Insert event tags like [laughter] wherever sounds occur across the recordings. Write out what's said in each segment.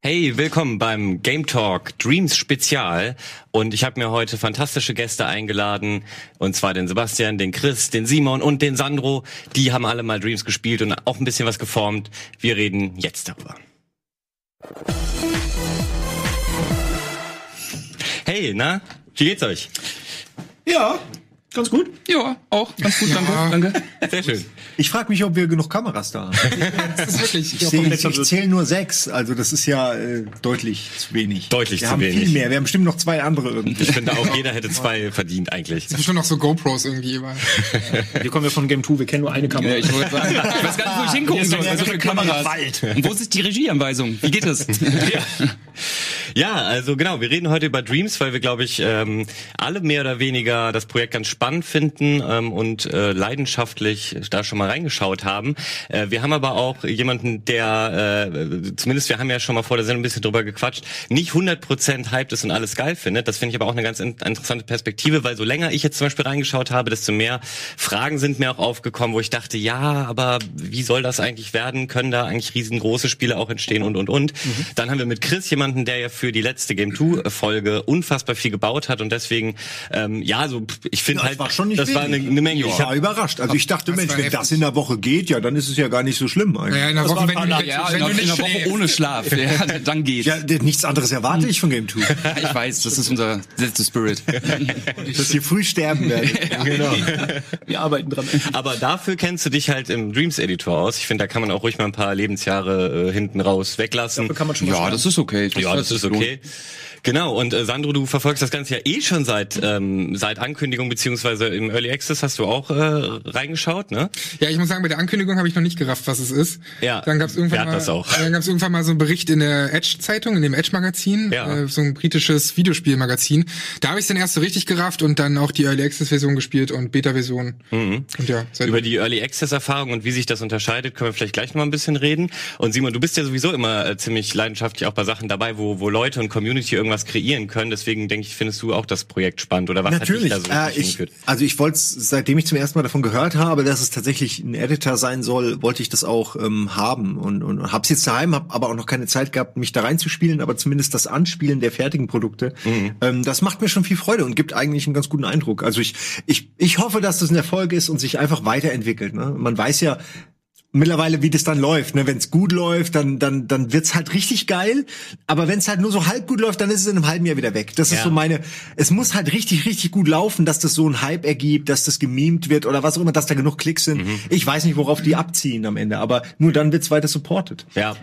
Hey, willkommen beim Game Talk Dreams Spezial. Und ich habe mir heute fantastische Gäste eingeladen. Und zwar den Sebastian, den Chris, den Simon und den Sandro. Die haben alle mal Dreams gespielt und auch ein bisschen was geformt. Wir reden jetzt darüber. Hey, na? Wie geht's euch? Ja, ganz gut. Ja, auch ganz gut, danke. danke. Sehr schön. Ich frage mich, ob wir genug Kameras da haben. [laughs] Das ist wirklich. Ich, ich, ich zähle nur sechs, also das ist ja äh, deutlich zu wenig. Deutlich wir zu haben wenig. viel mehr. Wir haben bestimmt noch zwei andere irgendwie. Ich finde auch, jeder hätte zwei verdient eigentlich. Schon noch so GoPros irgendwie überall. [laughs] Wir kommen ja von Game 2, wir kennen nur eine Kamera. Ja, ich wollte sagen, [laughs] ich weiß gar nicht, wo ich hingucken soll. ja Also für keine Kamera Kameras. im Und wo ist die Regieanweisung? Wie geht das? Ja, also genau, wir reden heute über Dreams, weil wir, glaube ich, ähm, alle mehr oder weniger das Projekt ganz spannend finden ähm, und äh, leidenschaftlich da schon mal reingeschaut haben. Äh, wir haben aber auch jemanden, der, äh, zumindest wir haben ja schon mal vor der Sendung ein bisschen drüber gequatscht, nicht 100% hyped ist und alles geil findet. Das finde ich aber auch eine ganz in interessante Perspektive, weil so länger ich jetzt zum Beispiel reingeschaut habe, desto mehr Fragen sind mir auch aufgekommen, wo ich dachte, ja, aber wie soll das eigentlich werden? Können da eigentlich riesengroße Spiele auch entstehen und, und, und. Dann haben wir mit Chris jemanden, der ja für die letzte Game 2 Folge unfassbar viel gebaut hat und deswegen, ähm, ja, so, ich finde Ja, halt, das war schon nicht das war eine, wenig. eine Menge. Ich Ich war überrascht. Also ich dachte, Das Mensch, wenn das in der Woche geht, ja, dann ist es ja gar nicht so schlimm eigentlich. Naja, in der Woche, wenn du, wenn, Ja, wenn in, du in nicht einer Woche ohne Schlaf. Ja, [laughs] dann geht's. Ja, nichts anderes erwarte ich von Game 2. [laughs] Ich weiß, das ist unser letzter Spirit. [laughs] Dass ihr früh sterben werdet. Genau. Wir arbeiten dran. aber dafür kennst du dich halt im Dreams Editor aus. Ich finde, da kann man auch ruhig mal ein paar Lebensjahre äh, hinten raus weglassen. Dafür kann man schon Ja, das ist okay. Ja, das ist okay. Genau, und äh, Sandro, du verfolgst das Ganze ja eh schon seit ähm, seit Ankündigung beziehungsweise im Early Access hast du auch äh, reingeschaut, ne? Ja, ich muss sagen, bei der Ankündigung habe ich noch nicht gerafft, was es ist. Ja, Dann gab es wer irgendwann hat mal, das auch? dann gab's irgendwann mal so einen Bericht in der Edge-Zeitung, in dem Edge-Magazin, Ja. äh, so ein britisches Videospielmagazin. Da habe ich dann erst so richtig gerafft und dann auch die Early Access-Version gespielt und Beta-Version. Und ja, Mhm. Über die Early Access Erfahrung und wie sich das unterscheidet, können wir vielleicht gleich noch mal ein bisschen reden. Und Simon, du bist ja sowieso immer äh, ziemlich leidenschaftlich auch bei Sachen dabei, wo wo Leute und Community irgendwas kreieren können. Deswegen denke ich, findest du auch das Projekt spannend oder was Natürlich. hat dich Äh, da so richtig ich, also ich wollte, seitdem ich zum ersten Mal davon gehört habe, dass es tatsächlich ein Editor sein soll, wollte ich das auch ähm, haben und, und hab's jetzt daheim, habe aber auch noch keine Zeit gehabt, mich da reinzuspielen, aber zumindest das Anspielen der fertigen Produkte, ähm, das macht mir schon viel Freude und gibt eigentlich einen ganz guten Eindruck. Also ich, ich, ich hoffe, dass das ein Erfolg ist und sich einfach weiterentwickelt. Ne? Man weiß ja, mittlerweile, wie das dann läuft. Ne? Wenn es gut läuft, dann dann dann wird's halt richtig geil. Aber wenn es halt nur so halb gut läuft, dann ist es in einem halben Jahr wieder weg. Das ist Ja. so meine. Es muss halt richtig richtig gut laufen, dass das so ein Hype ergibt, dass das gemimt wird oder was auch immer, dass da genug Klicks sind. Mhm. Ich weiß nicht, worauf die abziehen am Ende, aber nur dann wird's weiter supported. Ja.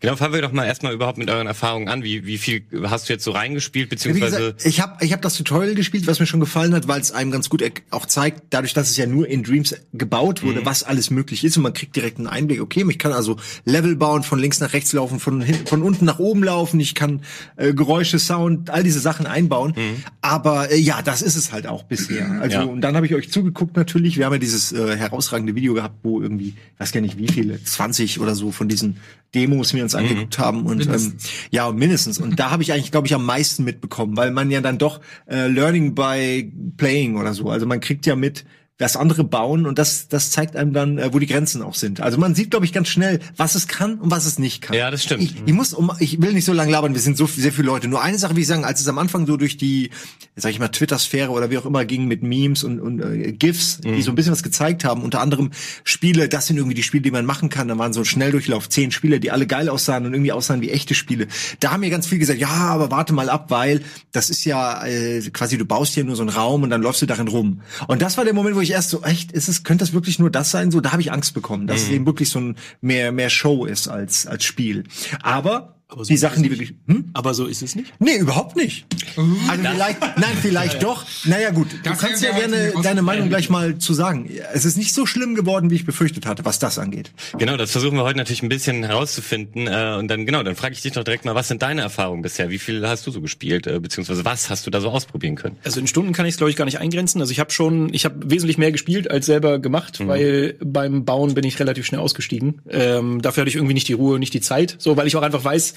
Genau, fangen wir doch mal erstmal überhaupt mit euren Erfahrungen an. Wie, wie viel hast du jetzt so reingespielt, beziehungsweise gesagt, ich habe ich hab das Tutorial gespielt, was mir schon gefallen hat, weil es einem ganz gut auch zeigt, dadurch, dass es ja nur in Dreams gebaut wurde, was alles möglich ist und man kriegt direkt einen Einblick. Okay, ich kann also Level bauen, von links nach rechts laufen, von, hin, von unten nach oben laufen, ich kann äh, Geräusche, Sound, all diese Sachen einbauen. Aber äh, ja, das ist es halt auch bisher. Also Ja. und dann habe ich euch zugeguckt natürlich. Wir haben ja dieses äh, herausragende Video gehabt, wo irgendwie, ich weiß gar nicht wie viele, 20 oder so von diesen Demos wir uns angeguckt haben und ähm, ja mindestens. Und da habe ich eigentlich glaube ich am meisten mitbekommen, weil man ja dann doch äh, Learning by Playing oder so, also man kriegt ja mit was andere bauen und das das zeigt einem dann äh, wo die Grenzen auch sind. Also man sieht glaube ich ganz schnell, was es kann und was es nicht kann. Ja, das stimmt. Ich, ich muss um ich will nicht so lange labern, wir sind so sehr viele Leute. Nur eine Sache will ich sagen, als es am Anfang so durch die sag ich mal Twitter Sphäre oder wie auch immer ging mit Memes und und äh, GIFs, Mhm. die so ein bisschen was gezeigt haben, unter anderem Spiele, das sind irgendwie die Spiele, die man machen kann. Da waren so ein Schnelldurchlauf, zehn Spiele, die alle geil aussahen und irgendwie aussahen wie echte Spiele. Da haben mir ganz viel gesagt, ja, aber warte mal ab, weil das ist ja äh, quasi, du baust hier nur so einen Raum und dann läufst du darin rum. Und das war der Moment, wo ich erst so, echt, ist es, könnte das wirklich nur das sein? So, da habe ich Angst bekommen, dass es eben wirklich so ein mehr, mehr Show ist als, als Spiel. Aber, Aber so die ist Sachen, es die nicht. wirklich, hm? Aber so ist es nicht. Nee, überhaupt nicht. Also vielleicht, nein, vielleicht doch. Naja gut, du Das kannst ja gerne deine. Meinung gleich mal zu sagen. Es ist nicht so schlimm geworden, wie ich befürchtet hatte, was das angeht. Genau, das versuchen wir heute natürlich ein bisschen herauszufinden. Äh, und dann, genau, dann frage ich dich doch direkt mal, was sind deine Erfahrungen bisher? Wie viel hast du so gespielt? Äh, beziehungsweise was hast du da so ausprobieren können? Also in Stunden kann ich es glaube ich gar nicht eingrenzen. Also ich habe schon, ich habe wesentlich mehr gespielt als selber gemacht, weil beim Bauen bin ich relativ schnell ausgestiegen. Ähm, dafür hatte ich irgendwie nicht die Ruhe, nicht die Zeit, so weil ich auch einfach weiß.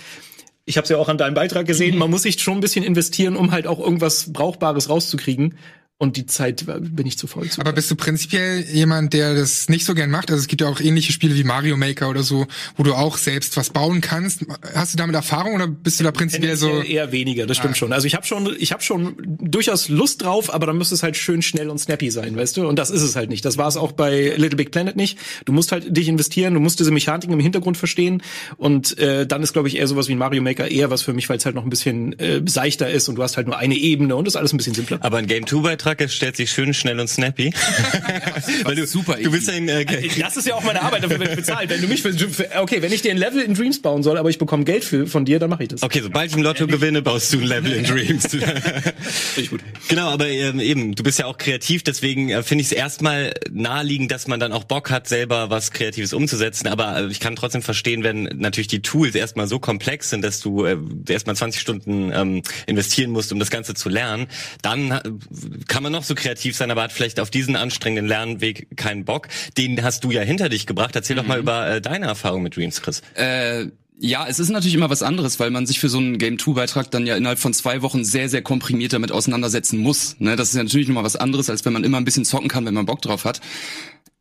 Ich habe es ja auch an deinem Beitrag gesehen. Man muss sich schon ein bisschen investieren, um halt auch irgendwas Brauchbares rauszukriegen. Und die Zeit bin ich zu voll zu. Aber bist du prinzipiell jemand, der das nicht so gern macht? Also es gibt ja auch ähnliche Spiele wie Mario Maker oder so, wo du auch selbst was bauen kannst. Hast du damit Erfahrung oder bist du da prinzipiell so? Eher weniger, das stimmt schon. Also ich habe schon, ich habe schon durchaus Lust drauf, aber dann müsste es halt schön schnell und snappy sein, weißt du? Und das ist es halt nicht. Das war es auch bei Little Big Planet nicht. Du musst halt dich investieren, du musst diese Mechaniken im Hintergrund verstehen und äh, dann ist glaube ich eher sowas wie ein Mario Maker eher was für mich, weil es halt noch ein bisschen äh, seichter ist und du hast halt nur eine Ebene und das ist alles ein bisschen simpler. Aber ein Game 2 Beitrag es stellt sich schön schnell und snappy. [laughs] Weil du, super du bist ein äh, Das ist ja auch meine Arbeit, dafür werde ich bezahlt. Wenn du mich okay, wenn ich dir ein Level in Dreams bauen soll, aber ich bekomme Geld für, von dir, dann mache ich das. Okay, sobald ich im Lotto gewinne, baust du ein Level in Dreams. [laughs] ich gut. Genau, aber ähm, eben, du bist ja auch kreativ, deswegen äh, finde ich es erstmal naheliegend, dass man dann auch Bock hat, selber was Kreatives umzusetzen. Aber äh, ich kann trotzdem verstehen, wenn natürlich die Tools erstmal so komplex sind, dass du äh, erstmal 20 Stunden ähm, investieren musst, um das Ganze zu lernen, dann äh, kann man noch so kreativ sein, aber hat vielleicht auf diesen anstrengenden Lernweg keinen Bock. Den hast du ja hinter dich gebracht. Erzähl doch mal über äh, deine Erfahrung mit Dreams, Chris. Äh, ja, es ist natürlich immer was anderes, weil man sich für so einen Game 2 Beitrag dann ja innerhalb von zwei Wochen sehr, sehr komprimiert damit auseinandersetzen muss. Ne? Das ist ja natürlich nochmal was anderes, als wenn man immer ein bisschen zocken kann, wenn man Bock drauf hat.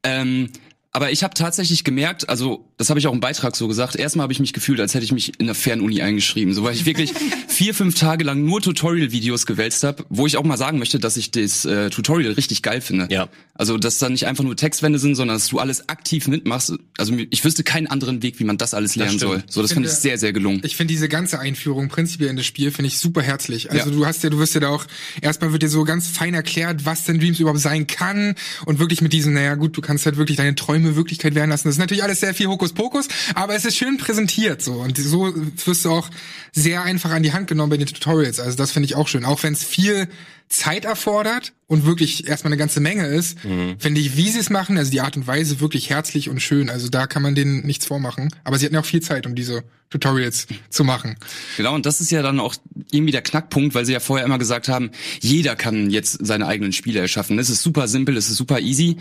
Ähm, aber ich habe tatsächlich gemerkt, also das habe ich auch im Beitrag so gesagt, erstmal habe ich mich gefühlt, als hätte ich mich in der Fernuni eingeschrieben, so weil ich wirklich [laughs] vier, fünf Tage lang nur Tutorial-Videos gewälzt habe, wo ich auch mal sagen möchte, dass ich das äh, Tutorial richtig geil finde. Ja. Also dass da nicht einfach nur Textwände sind, sondern dass du alles aktiv mitmachst. Also ich wüsste keinen anderen Weg, wie man das alles lernen soll. So, das fand ich sehr, sehr gelungen. Ich finde diese ganze Einführung prinzipiell in das Spiel finde ich super herzlich. Also Ja. du hast ja, du wirst ja da auch erstmal wird dir so ganz fein erklärt, was denn Dreams überhaupt sein kann und wirklich mit diesem, naja gut, du kannst halt wirklich deine Träume Wirklichkeit werden lassen. Das ist natürlich alles sehr viel Hokuspokus, aber es ist schön präsentiert so und so wirst du auch sehr einfach an die Hand genommen bei den Tutorials. Also das finde ich auch schön, auch wenn es viel Zeit erfordert und wirklich erstmal eine ganze Menge ist, finde ich, wie sie es machen, also die Art und Weise wirklich herzlich und schön. Also da kann man denen nichts vormachen. Aber sie hatten ja auch viel Zeit, um diese Tutorials zu machen. Genau, und das ist ja dann auch irgendwie der Knackpunkt, weil sie ja vorher immer gesagt haben, jeder kann jetzt seine eigenen Spiele erschaffen. Es ist super simpel, es ist super easy.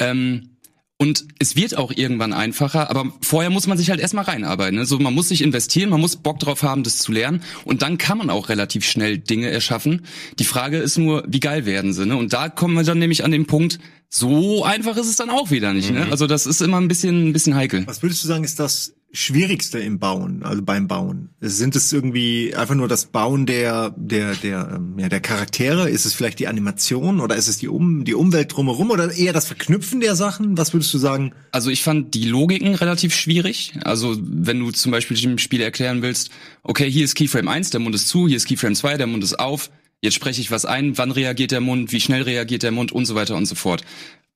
Ähm, und es wird auch irgendwann einfacher, aber vorher muss man sich halt erstmal reinarbeiten. Ne? So, man muss sich investieren, man muss Bock drauf haben, das zu lernen. Und dann kann man auch relativ schnell Dinge erschaffen. Die Frage ist nur, wie geil werden sie? Ne? Und da kommen wir dann nämlich an den Punkt, so einfach ist es dann auch wieder nicht. Ne? Also das ist immer ein bisschen, ein bisschen heikel. Was würdest du sagen, ist das Schwierigste im Bauen, also beim Bauen? Sind es irgendwie einfach nur das Bauen der, der, der, ähm, ja, der Charaktere? Ist es vielleicht die Animation oder ist es die, um, die Umwelt drumherum oder eher das Verknüpfen der Sachen? Was würdest du sagen? Also ich fand die Logiken relativ schwierig. Also wenn du zum Beispiel dem Spiel erklären willst, okay, hier ist Keyframe 1, der Mund ist zu, hier ist Keyframe 2, der Mund ist auf, jetzt spreche ich was ein, wann reagiert der Mund, wie schnell reagiert der Mund und so weiter und so fort.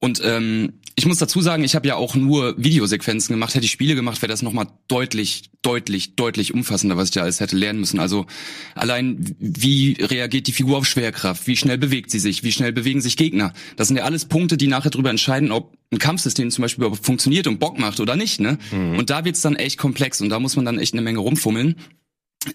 Und ähm, ich muss dazu sagen, ich habe ja auch nur Videosequenzen gemacht. Hätte ich Spiele gemacht, wäre das nochmal deutlich, deutlich, deutlich umfassender, was ich da alles hätte lernen müssen. Also allein, wie reagiert die Figur auf Schwerkraft? Wie schnell bewegt sie sich? Wie schnell bewegen sich Gegner? Das sind ja alles Punkte, die nachher darüber entscheiden, ob ein Kampfsystem zum Beispiel überhaupt funktioniert und Bock macht oder nicht. Ne? Und da wird's dann echt komplex und da muss man dann echt eine Menge rumfummeln.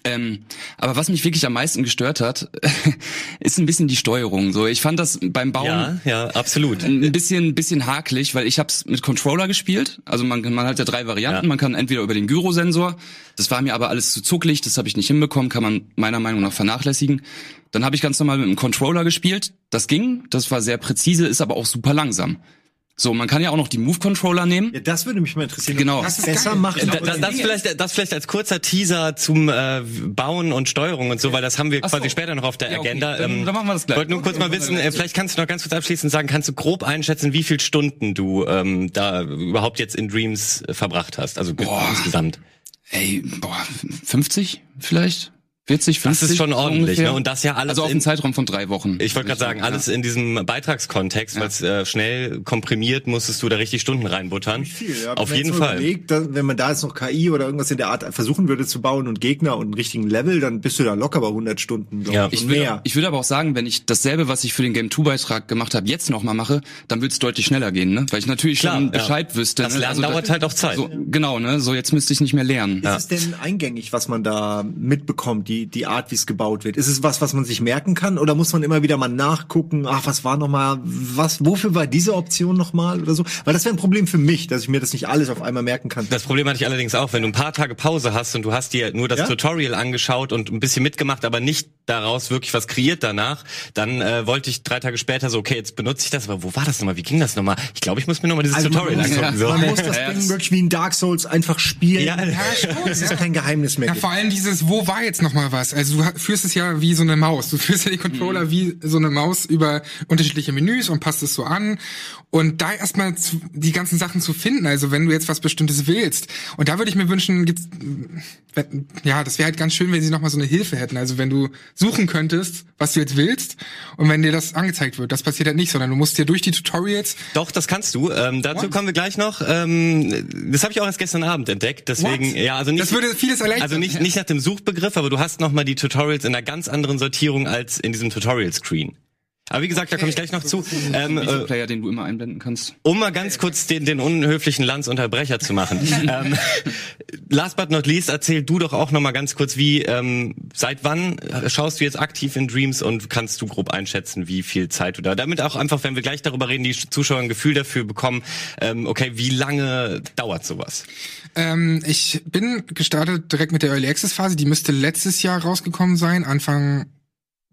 Ähm, aber was mich wirklich am meisten gestört hat, [laughs] ist ein bisschen die Steuerung. So, ich fand das beim Bauen Ja, ja, absolut. ein bisschen, ein bisschen hakelig, weil ich habe es mit Controller gespielt. Also man, man hat ja drei Varianten. Ja. Man kann entweder über den Gyrosensor. Das war mir aber alles zu zucklig. Das habe ich nicht hinbekommen. Kann man meiner Meinung nach vernachlässigen. Dann habe ich ganz normal mit dem Controller gespielt. Das ging. Das war sehr präzise, ist aber auch super langsam. So, man kann ja auch noch die Move-Controller nehmen. Ja, das würde mich mal interessieren. Genau. Das das ist besser geil. macht. Da, da, das, vielleicht, das vielleicht als kurzer Teaser zum äh, Bauen und Steuerung und so, weil das haben wir Ach so. quasi später noch auf der Ja, okay. Agenda. Dann- Ähm, dann machen wir das gleich. wollte nur kurz mal wissen, äh, vielleicht kannst du noch ganz kurz abschließend sagen, kannst du grob einschätzen, wie viel Stunden du ähm, da überhaupt jetzt in Dreams verbracht hast, also Boah. insgesamt. Ey, boah, 50 vielleicht? 40, 50? Das ist schon ordentlich, ungefähr. ne? Und das ja alles Also auf in- einen Zeitraum von drei Wochen. Ich wollte gerade sagen, alles in diesem Beitragskontext, weil es äh, schnell komprimiert, musstest du da richtig Stunden reinbuttern. Viel, ja. Auf Wenn man jeden Fall. Überlegt, dass, wenn man da jetzt noch KI oder irgendwas in der Art versuchen würde zu bauen und Gegner und einen richtigen Level, dann bist du da locker bei 100 Stunden. Ja. ich, und würde, mehr. ich würde aber auch sagen, wenn ich dasselbe, was ich für den Game 2 Beitrag gemacht habe, jetzt nochmal mache, dann wird es deutlich schneller gehen, ne? Weil ich natürlich Klar, schon ja. Bescheid wüsste. Das ne? Lernen da- dauert halt auch Zeit. So, genau, ne? So jetzt müsste ich nicht mehr lernen. Ist es denn eingängig, was man da mitbekommt? Die die, die Art, wie es gebaut wird? Ist es was, was man sich merken kann oder muss man immer wieder mal nachgucken, ach, was war nochmal, was, wofür war diese Option nochmal oder so? Weil das wäre ein Problem für mich, dass ich mir das nicht alles auf einmal merken kann. Das Problem hatte ich allerdings auch, wenn du ein paar Tage Pause hast und du hast dir nur das Ja? Tutorial angeschaut und ein bisschen mitgemacht, aber nicht daraus wirklich was kreiert danach, dann äh, wollte ich drei Tage später so, okay, jetzt benutze ich das, aber wo war das nochmal? Wie ging das nochmal? Ich glaube, ich muss mir nochmal dieses Also Tutorial angucken. So. man muss das [laughs] Ja, Ding wirklich wie in Dark Souls einfach spielen. Ja, Ja, schon, Das ist ja. kein Geheimnis mehr. Ja, vor allem dieses, wo war jetzt noch was? Also du führst es ja wie so eine Maus. Du führst ja die Controller Mhm. wie so eine Maus über unterschiedliche Menüs und passt es so an. Und da erstmal die ganzen Sachen zu finden, also wenn du jetzt was Bestimmtes willst. Und da würde ich mir wünschen, gibt's, ja, das wäre halt ganz schön, wenn sie noch mal so eine Hilfe hätten. Also wenn du suchen könntest, was du jetzt willst und wenn dir das angezeigt wird. Das passiert halt nicht, sondern du musst dir durch die Tutorials Doch, das kannst du. Ähm, dazu What? kommen wir gleich noch. Ähm, das habe ich auch erst gestern Abend entdeckt. Deswegen, What? ja, also nicht. Das würde vieles erleichtern. Also nicht, nicht nach dem Suchbegriff, aber du hast nochmal die Tutorials in einer ganz anderen Sortierung als in diesem Tutorial-Screen. Aber wie gesagt, da komme ich gleich noch zu. Ähm, äh, Videoplayer, den du immer einblenden kannst. um mal ganz kurz den, den unhöflichen Landsunterbrecher zu machen. [laughs] ähm, last but not least, erzähl du doch auch noch mal ganz kurz, wie ähm, seit wann schaust du jetzt aktiv in Dreams und kannst du grob einschätzen, wie viel Zeit du da, damit auch einfach, wenn wir gleich darüber reden, die Zuschauer ein Gefühl dafür bekommen, ähm, okay, wie lange dauert sowas? Ähm, ich bin gestartet direkt mit der Early Access Phase. Die müsste letztes Jahr rausgekommen sein, Anfang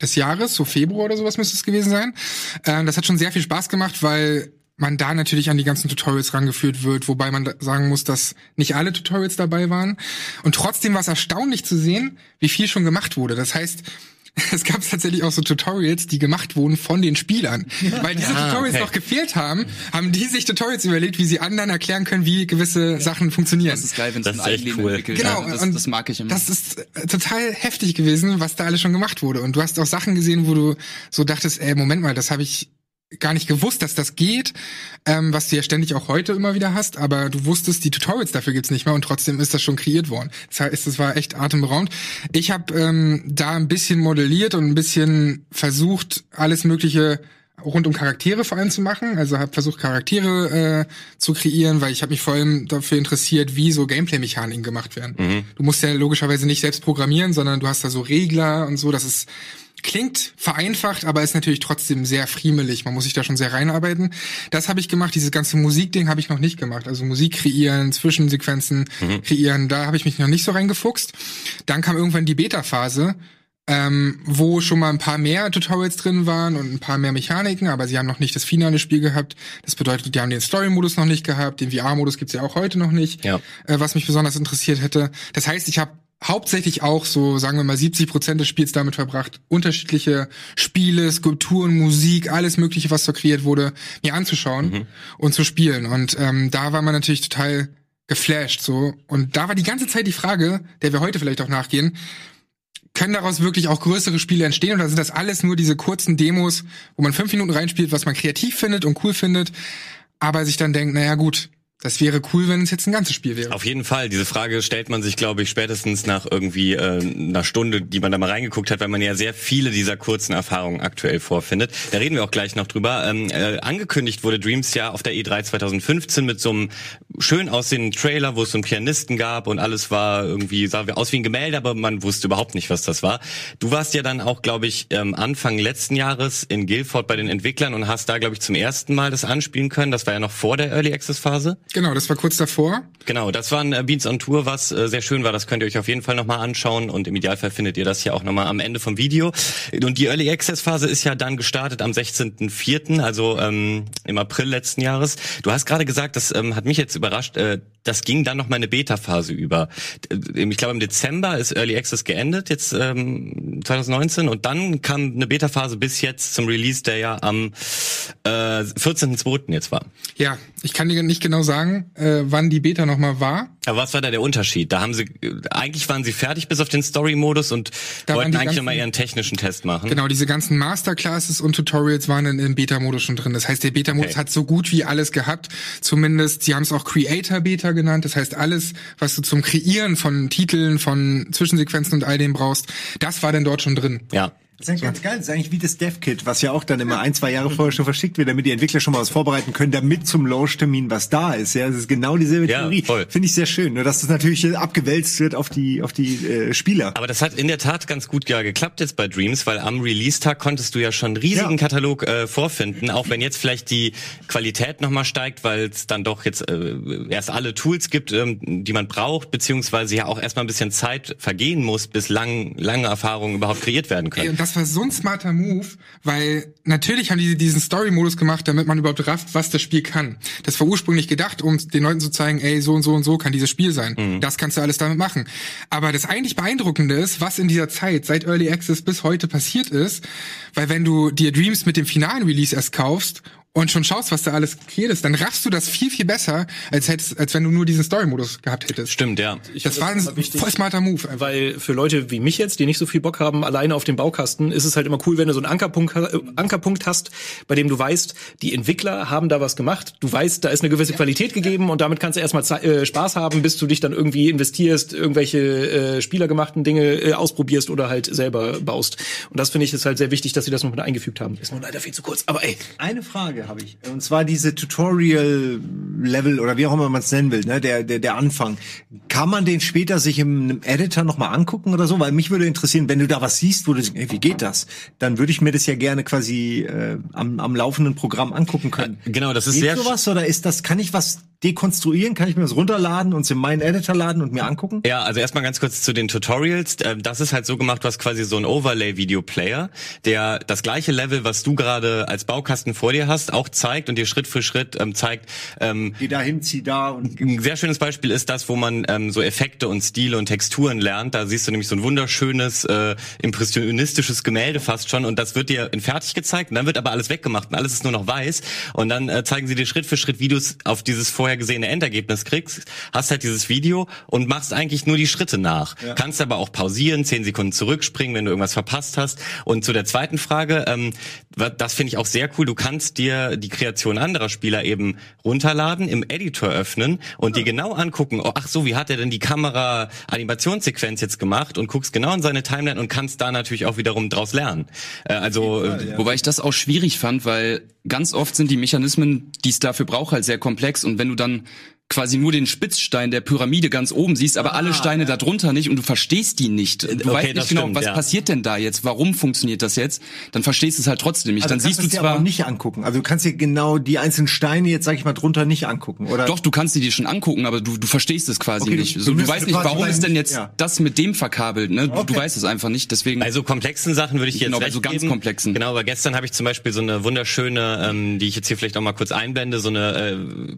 des Jahres, so Februar oder sowas müsste es gewesen sein. Ähm, das hat schon sehr viel Spaß gemacht, weil man da natürlich an die ganzen Tutorials rangeführt wird, wobei man sagen muss, dass nicht alle Tutorials dabei waren. Und trotzdem war es erstaunlich zu sehen, wie viel schon gemacht wurde. Das heißt, [laughs] es gab tatsächlich auch so Tutorials, die gemacht wurden von den Spielern. Weil diese Tutorials okay. noch gefehlt haben, haben die sich Tutorials überlegt, wie sie anderen erklären können, wie gewisse Sachen funktionieren. Das ist geil, wenn es ein Eigenleben cool. entwickelt. Genau, Ja, das, und das mag ich immer. Das ist äh, total heftig gewesen, was da alles schon gemacht wurde. Und du hast auch Sachen gesehen, wo du so dachtest, ey, Moment mal, das habe ich gar nicht gewusst, dass das geht, ähm, was du ja ständig auch heute immer wieder hast, aber du wusstest, die Tutorials dafür gibt's nicht mehr und trotzdem ist das schon kreiert worden. Das heißt, es war echt atemberaubend. Ich habe ähm, da ein bisschen modelliert und ein bisschen versucht, alles Mögliche rund um Charaktere vor allem zu machen. Also habe versucht, Charaktere äh, zu kreieren, weil ich habe mich vor allem dafür interessiert, wie so Gameplay-Mechaniken gemacht werden. Du musst ja logischerweise nicht selbst programmieren, sondern du hast da so Regler und so. Das ist klingt vereinfacht, aber ist natürlich trotzdem sehr friemelig. Man muss sich da schon sehr reinarbeiten. Das habe ich gemacht. Dieses ganze Musikding habe ich noch nicht gemacht. Also Musik kreieren, Zwischensequenzen kreieren, da habe ich mich noch nicht so reingefuchst. Dann kam irgendwann die Beta-Phase ähm, wo schon mal ein paar mehr Tutorials drin waren und ein paar mehr Mechaniken, aber sie haben noch nicht das finale Spiel gehabt. Das bedeutet, die haben den Story-Modus noch nicht gehabt, den VR-Modus gibt's ja auch heute noch nicht, Ja. äh, was mich besonders interessiert hätte. Das heißt, ich habe hauptsächlich auch so, sagen wir mal, 70 Prozent des Spiels damit verbracht, unterschiedliche Spiele, Skulpturen, Musik, alles Mögliche, was so kreiert wurde, mir anzuschauen und zu spielen. Und ähm, da war man natürlich total geflasht so. Und da war die ganze Zeit die Frage, der wir heute vielleicht auch nachgehen, können daraus wirklich auch größere Spiele entstehen oder sind das alles nur diese kurzen Demos, wo man fünf Minuten reinspielt, was man kreativ findet und cool findet, aber sich dann denkt, naja gut, das wäre cool, wenn es jetzt ein ganzes Spiel wäre. Auf jeden Fall. Diese Frage stellt man sich, glaube ich, spätestens nach irgendwie äh, einer Stunde, die man da mal reingeguckt hat, weil man ja sehr viele dieser kurzen Erfahrungen aktuell vorfindet. Da reden wir auch gleich noch drüber. Ähm, äh, angekündigt wurde Dreams ja auf der E3 2015 mit so einem schön aussehenden Trailer, wo es so einen Pianisten gab und alles war irgendwie, sah aus wie ein Gemälde, aber man wusste überhaupt nicht, was das war. Du warst ja dann auch, glaube ich, ähm, Anfang letzten Jahres in Guildford bei den Entwicklern und hast da, glaube ich, zum ersten Mal das anspielen können. Das war ja noch vor der Early Access Phase. Genau, das war kurz davor. Genau, das war ein äh, Beats on Tour, was äh, sehr schön war. Das könnt ihr euch auf jeden Fall nochmal anschauen und im Idealfall findet ihr das hier auch nochmal am Ende vom Video. Und die Early Access Phase ist ja dann gestartet am 16.04., also ähm, im April letzten Jahres. Du hast gerade gesagt, das ähm, hat mich jetzt überrascht, äh, das ging dann noch mal eine Beta-Phase über. D- Ich glaube, im Dezember ist Early Access geendet, jetzt ähm, 2019, und dann kam eine Beta-Phase bis jetzt zum Release, der ja am äh, 14.02. jetzt war. Ja, ich kann dir nicht genau sagen, äh, wann die Beta nochmal war. Aber was war da der Unterschied? Da haben sie, äh, eigentlich waren sie fertig bis auf den Story-Modus und Da wollten eigentlich ganzen- nochmal einen technischen Test machen. Genau, diese ganzen Masterclasses und Tutorials waren in, im Beta-Modus schon drin. Das heißt, der Beta-Modus Okay. hat so gut wie alles gehabt. Zumindest, sie haben es auch Creator-Beta genannt. Das heißt, alles, was du zum Kreieren von Titeln, von Zwischensequenzen und all dem brauchst, das war dann dort schon drin. Ja. Das ist eigentlich ganz geil. Das ist eigentlich wie das Dev-Kit, was ja auch dann immer ein, zwei Jahre vorher schon verschickt wird, damit die Entwickler schon mal was vorbereiten können, damit zum Launch-Termin was da ist. Ja, das ist genau dieselbe Ja, Theorie. voll. Finde ich sehr schön. Nur, dass das natürlich abgewälzt wird auf die, auf die äh, Spieler. Aber das hat in der Tat ganz gut ja geklappt jetzt bei Dreams, weil am Release-Tag konntest du ja schon einen riesigen Ja. Katalog äh, vorfinden, auch wenn jetzt vielleicht die Qualität nochmal steigt, weil es dann doch jetzt äh, erst alle Tools gibt, ähm, die man braucht, beziehungsweise ja auch erstmal ein bisschen Zeit vergehen muss, bis lang, lange Erfahrungen überhaupt kreiert werden können. Das war so ein smarter Move, weil natürlich haben die diesen Story-Modus gemacht, damit man überhaupt rafft, was das Spiel kann. Das war ursprünglich gedacht, um den Leuten zu zeigen, ey, so und so und so kann dieses Spiel sein. Mhm. Das kannst du alles damit machen. Aber das eigentlich Beeindruckende ist, was in dieser Zeit, seit Early Access bis heute passiert ist, weil wenn du dir Dreams mit dem finalen Release erst kaufst und schon schaust, was da alles kreiert ist, dann raffst du das viel, viel besser, als hättest, als wenn du nur diesen Story-Modus gehabt hättest. Stimmt, ja. Das war ein voll smarter Move. einfach. Weil für Leute wie mich jetzt, die nicht so viel Bock haben, alleine auf dem Baukasten, ist es halt immer cool, wenn du so einen Ankerpunkt, äh, Ankerpunkt hast, bei dem du weißt, die Entwickler haben da was gemacht. Du weißt, da ist eine gewisse Qualität gegeben und damit kannst du erstmal äh, Spaß haben, bis du dich dann irgendwie investierst, irgendwelche äh, spielergemachten Dinge äh, ausprobierst oder halt selber baust. Und das finde ich ist halt sehr wichtig, dass sie das noch mit eingefügt haben. Ist nur leider viel zu kurz. Aber ey, Eine Frage habe ich. Und zwar diese Tutorial-Level oder wie auch immer man es nennen will, ne? der, der, der Anfang. Kann man den später sich im Editor nochmal angucken oder so? Weil mich würde interessieren, wenn du da was siehst, wo du denkst, ey, wie geht das? Dann würde ich mir das ja gerne quasi äh, am, am laufenden Programm angucken können. Genau, das ist Geht sehr sowas oder ist das, kann ich was dekonstruieren? Kann ich mir das runterladen und in meinen Editor laden und mir angucken? Ja, also erstmal ganz kurz zu den Tutorials. Ähm, Das ist halt so gemacht, du hast quasi so einen Overlay-Video-Player, der das gleiche Level, was du gerade als Baukasten vor dir hast, auch zeigt und dir Schritt für Schritt ähm, zeigt. Ähm, Geh da hin, zieh da und ein sehr schönes Beispiel ist das, wo man ähm, so Effekte und Stile und Texturen lernt. Da siehst du nämlich so ein wunderschönes, äh, impressionistisches Gemälde fast schon und das wird dir in fertig gezeigt und dann wird aber alles weggemacht und alles ist nur noch weiß und dann äh, zeigen sie dir Schritt für Schritt, wie du es auf dieses vorher gesehene Endergebnis kriegst. Hast halt dieses Video und machst eigentlich nur die Schritte nach. Kannst aber auch pausieren, zehn Sekunden zurückspringen, wenn du irgendwas verpasst hast. Und zu der zweiten Frage, ähm, das finde ich auch sehr cool. Du kannst dir die Kreation anderer Spieler eben runterladen, im Editor öffnen und dir genau angucken, oh, ach so, wie hat er denn die Kamera-Animationssequenz jetzt gemacht und guckst genau in seine Timeline und kannst da natürlich auch wiederum draus lernen. Äh, also äh, Wobei ich das auch schwierig fand, weil ganz oft sind die Mechanismen, die es dafür braucht, halt sehr komplex. Und wenn du dann quasi nur den Spitzstein der Pyramide ganz oben siehst, aber alle Steine darunter nicht und du verstehst die nicht. Du okay, weißt nicht genau, stimmt, was ja. passiert denn da jetzt? Warum funktioniert das jetzt? Dann verstehst du es halt trotzdem nicht. Also dann kannst siehst du zwar nicht angucken. Also du kannst dir genau die einzelnen Steine jetzt, sag ich mal, drunter nicht angucken, oder? Doch, du kannst sie dir schon angucken, aber du, du verstehst es quasi Okay, du- nicht. du So, du, müsstest weißt nicht, warum ist denn jetzt ja. das mit dem verkabelt. Ne? Du, du Okay. weißt es einfach nicht. Deswegen. Bei so komplexen Sachen würde ich dir Genau, jetzt bei recht so ganz geben. komplexen. Genau, aber gestern habe ich zum Beispiel so eine wunderschöne, ähm, die ich jetzt hier vielleicht auch mal kurz einblende, so eine äh,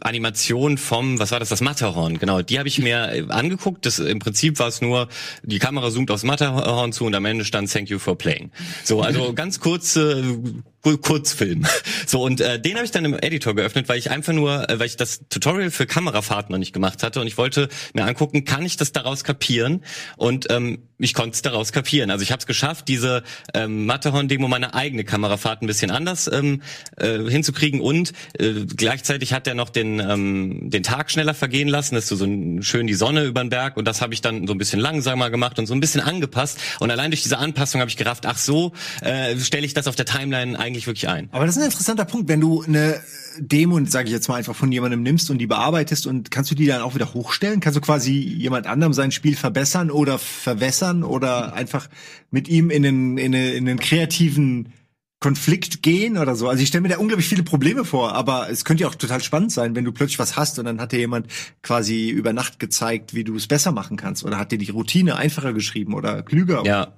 Animation vom, was war das, das Matterhorn, genau, die habe ich mir äh, angeguckt. Das im Prinzip war es nur, die Kamera zoomt aufs Matterhorn zu und am Ende stand Thank you for playing. So, also ganz kurz äh, Kur- Kurzfilm. So und äh, den habe ich dann im Editor geöffnet, weil ich einfach nur, äh, weil ich das Tutorial für Kamerafahrten noch nicht gemacht hatte und ich wollte mir angucken, kann ich das daraus kapieren? Und ähm, ich konnte es daraus kapieren. Also ich habe es geschafft, diese ähm, Matterhorn-Demo meine eigene Kamerafahrt ein bisschen anders ähm, äh, hinzukriegen und äh, gleichzeitig hat er noch den ähm, den Tag schneller vergehen lassen, dass du so schön die Sonne über den Berg und das habe ich dann so ein bisschen langsamer gemacht und so ein bisschen angepasst und allein durch diese Anpassung habe ich gerafft, ach so, äh, stelle ich das auf der Timeline eigentlich wirklich ein. Aber das ist ein interessanter Punkt, wenn du eine Demo, sage ich jetzt mal einfach von jemandem nimmst und die bearbeitest und kannst du die dann auch wieder hochstellen? Kannst du quasi jemand anderem sein Spiel verbessern oder verwässern oder einfach mit ihm in den, in den, in den kreativen Konflikt gehen oder so. Also ich stelle mir da unglaublich viele Probleme vor, aber es könnte ja auch total spannend sein, wenn du plötzlich was hast und dann hat dir jemand quasi über Nacht gezeigt, wie du es besser machen kannst oder hat dir die Routine einfacher geschrieben oder klüger. Ja.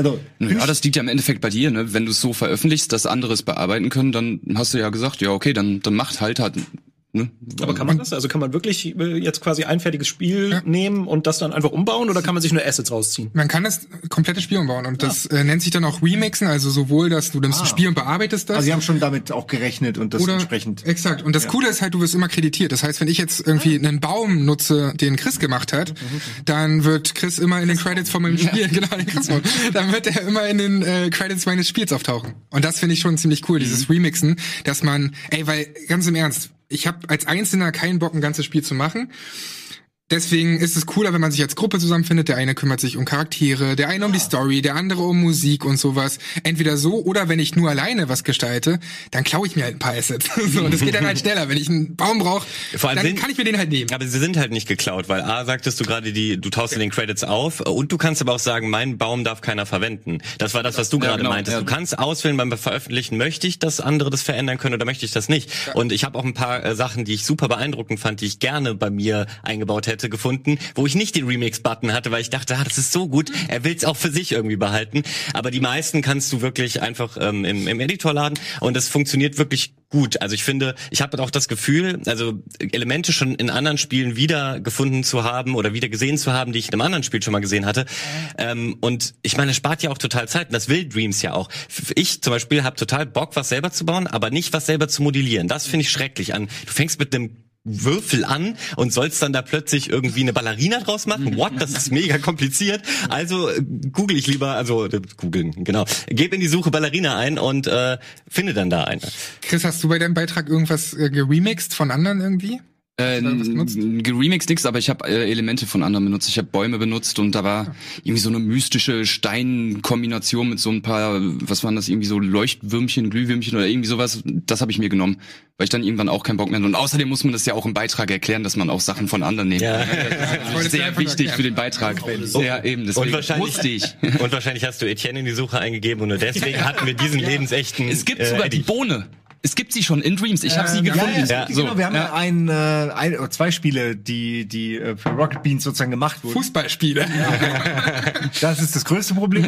Also Ja, das liegt ja im Endeffekt bei dir, ne? Wenn du es so veröffentlichst, dass andere es bearbeiten können, dann hast du ja gesagt, ja, okay, dann, dann macht halt halt. Ne? Aber kann man das? Also kann man wirklich äh, jetzt quasi ein fertiges Spiel nehmen und das dann einfach umbauen oder kann man sich nur Assets rausziehen? Man kann das komplette Spiel umbauen und das äh, nennt sich dann auch Remixen, also sowohl, dass du nimmst ein Spiel und bearbeitest das. also sie haben schon damit auch gerechnet und das oder entsprechend. exakt. Und das Coole ist halt, du wirst immer kreditiert. Das heißt, wenn ich jetzt irgendwie einen Baum nutze, den Chris gemacht hat, dann wird Chris immer in den Credits von meinem Spiel, [laughs] genau, den Chris dann wird er immer in den äh, Credits meines Spiels auftauchen. Und das finde ich schon ziemlich cool, dieses Remixen, dass man, ey, weil ganz im Ernst, ich habe als Einzelner keinen Bock, ein ganzes Spiel zu machen. Deswegen ist es cooler, wenn man sich als Gruppe zusammenfindet. Der eine kümmert sich um Charaktere, der eine um die Story, der andere um Musik und sowas. Entweder so oder wenn ich nur alleine was gestalte, dann klaue ich mir halt ein paar Assets. [laughs] so, das geht dann halt [laughs] schneller. Wenn ich einen Baum brauche, Vor allem dann sind- kann ich mir den halt nehmen. Aber sie sind halt nicht geklaut, weil A sagtest du gerade, die, du tauchst in den Credits auf und du kannst aber auch sagen, meinen Baum darf keiner verwenden. Das war das, was du Ja, gerade genau, meintest. ja. Du kannst auswählen beim Veröffentlichen, möchte ich, dass andere das verändern können oder möchte ich das nicht. Und ich habe auch ein paar äh, Sachen, die ich super beeindruckend fand, die ich gerne bei mir eingebaut hätte, gefunden, wo ich nicht den Remix-Button hatte, weil ich dachte, ah, das ist so gut, er will es auch für sich irgendwie behalten. Aber die meisten kannst du wirklich einfach ähm, im, im Editor laden und das funktioniert wirklich gut. Also ich finde, ich habe auch das Gefühl, also Elemente schon in anderen Spielen wieder gefunden zu haben oder wieder gesehen zu haben, die ich in einem anderen Spiel schon mal gesehen hatte. Ähm, und ich meine, es spart ja auch total Zeit. Und das will Dreams ja auch. Ich zum Beispiel habe total Bock, was selber zu bauen, aber nicht was selber zu modellieren. Das finde ich schrecklich an. Du fängst mit einem Würfel an und sollst dann da plötzlich irgendwie eine Ballerina draus machen? What? Das ist mega kompliziert. Also äh, google ich lieber, also äh, googeln, genau. Gebe in die Suche Ballerina ein und äh, finde dann da eine. Chris, hast du bei deinem Beitrag irgendwas äh, geremixed von anderen irgendwie? Äh, geremixed nix, aber ich habe äh, Elemente von anderen benutzt. Ich habe Bäume benutzt und da war irgendwie so eine mystische Steinkombination mit so ein paar, was waren das, irgendwie so Leuchtwürmchen, Glühwürmchen oder irgendwie sowas. Das habe ich mir genommen, weil ich dann irgendwann auch keinen Bock mehr hatte. Und außerdem muss man das ja auch im Beitrag erklären, dass man auch Sachen von anderen nimmt. Ja. wolltest du Sehr wichtig für den Beitrag. Ja, eben, deswegen Und wahrscheinlich, musste ich. [laughs] und wahrscheinlich hast du Etienne in die Suche eingegeben und nur deswegen [laughs] hatten wir diesen lebensechten. Es gibt äh, sogar Eddie. die Bohne. Es gibt sie schon in Dreams. Ich habe sie Ähm, ja, gefunden. Ja, ja, Ja, genau, so. wir haben ja, ein, äh, ein oder zwei Spiele, die die äh, für Rocket Beans sozusagen gemacht wurden. Fußballspiele. [laughs] Das ist das größte Problem.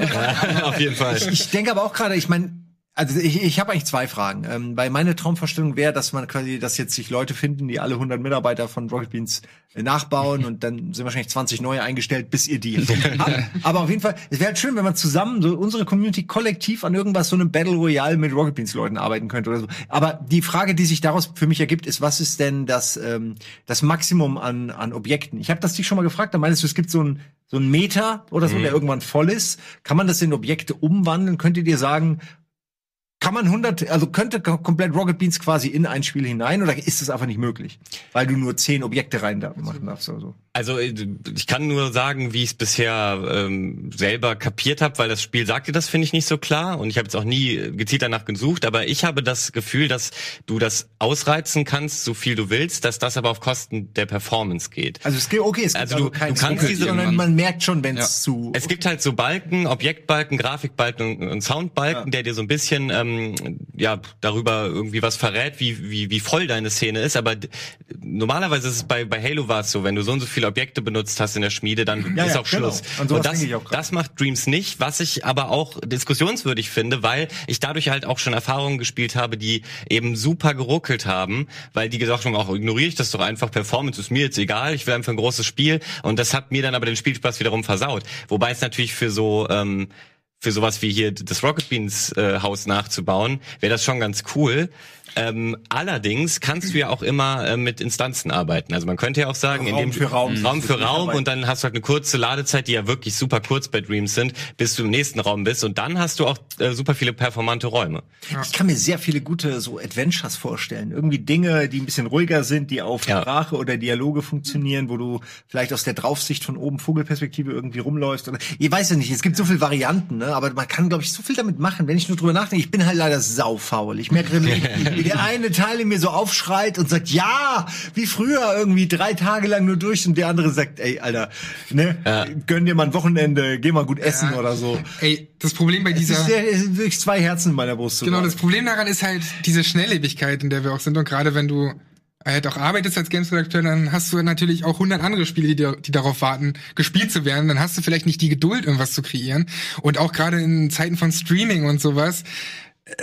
Auf jeden Fall. Ich denke aber auch gerade, ich meine, also ich, ich habe eigentlich zwei Fragen. Ähm, bei meine Traumvorstellung wäre, dass man quasi, dass jetzt sich Leute finden, die alle 100 Mitarbeiter von Rocket Beans äh, nachbauen und dann sind wahrscheinlich 20 neue eingestellt, bis ihr die habt. [laughs] Aber auf jeden Fall, es wäre halt schön, wenn man zusammen, so unsere Community kollektiv an irgendwas, so einem Battle Royale mit Rocket Beans Leuten arbeiten könnte oder so. Aber die Frage, die sich daraus für mich ergibt, ist, was ist denn das, ähm, das Maximum an, an Objekten? Ich habe das dich schon mal gefragt, da meinst du, es gibt so ein so ein Meter oder so, der irgendwann voll ist. Kann man das in Objekte umwandeln? Könnt ihr dir sagen, kann man 100, also könnte ko- komplett Rocket Beans quasi in ein Spiel hinein oder ist das einfach nicht möglich? Weil du nur 10 Objekte rein da machen darfst oder so. Also äh, ich kann nur sagen, wie ich es bisher ähm, selber kapiert habe, weil das Spiel sagte das, finde ich, nicht so klar. Und ich habe jetzt auch nie gezielt danach gesucht, aber ich habe das Gefühl, dass du das ausreizen kannst, so viel du willst, dass das aber auf Kosten der Performance geht. Also es geht, okay, es gibt Also also, du- kein du kannst diese- sondern man merkt schon, wenn es Ja. zu Es gibt halt so Balken, Objektbalken, Grafikbalken und- und Soundbalken, der dir so ein bisschen ähm, ja darüber irgendwie was verrät, wie wie wie voll deine Szene ist. Aber normalerweise ist es bei bei Halo war es so, wenn du so und so viele Objekte benutzt hast in der Schmiede, dann Ja, ist ja, auch genau. Schluss. Sowas und das das macht Dreams nicht, was ich aber auch diskussionswürdig finde, weil ich dadurch halt auch schon Erfahrungen gespielt habe, die eben super geruckelt haben, weil die gesagt haben, auch ignoriere ich das doch einfach, Performance ist mir jetzt egal, ich will einfach ein großes Spiel und das hat mir dann aber den Spielspaß wiederum versaut. Wobei es natürlich für so ähm, für sowas wie hier das Rocket Beans äh, Haus nachzubauen, wäre das schon ganz cool. Ähm, allerdings kannst du ja auch immer äh, mit Instanzen arbeiten. Also man könnte ja auch sagen, Raum indem für Raum. Raum für. Raum und dann hast du halt eine kurze Ladezeit, die ja wirklich super kurz bei Dreams sind, bis du im nächsten Raum bist und dann hast du auch äh, super viele performante Räume. Ich kann mir sehr viele gute so Adventures vorstellen. Irgendwie Dinge, die ein bisschen ruhiger sind, die auf Ja. Sprache oder Dialoge funktionieren, wo du vielleicht aus der Draufsicht von oben Vogelperspektive irgendwie rumläufst. Oder, ich weiß ja nicht, es gibt so viele Varianten, ne? aber man kann, glaube ich, so viel damit machen. Wenn ich nur drüber nachdenke, ich bin halt leider saufaul. Ich merke, [laughs] wie der eine Teil in mir so aufschreit und sagt, ja, wie früher irgendwie drei Tage lang nur durch und der andere sagt, ey, Alter, ne, gönn dir mal ein Wochenende, geh mal gut essen oder so. Ey, das Problem bei Es dieser ist, sehr, es sind wirklich zwei Herzen in meiner Brust. Genau, sogar. das Problem daran ist halt diese Schnelllebigkeit, in der wir auch sind. Und gerade wenn du halt auch arbeitest als Games-Redakteur, dann hast du natürlich auch hundert andere Spiele, die, die darauf warten, gespielt zu werden. Dann hast du vielleicht nicht die Geduld, irgendwas zu kreieren. Und auch gerade in Zeiten von Streaming und sowas,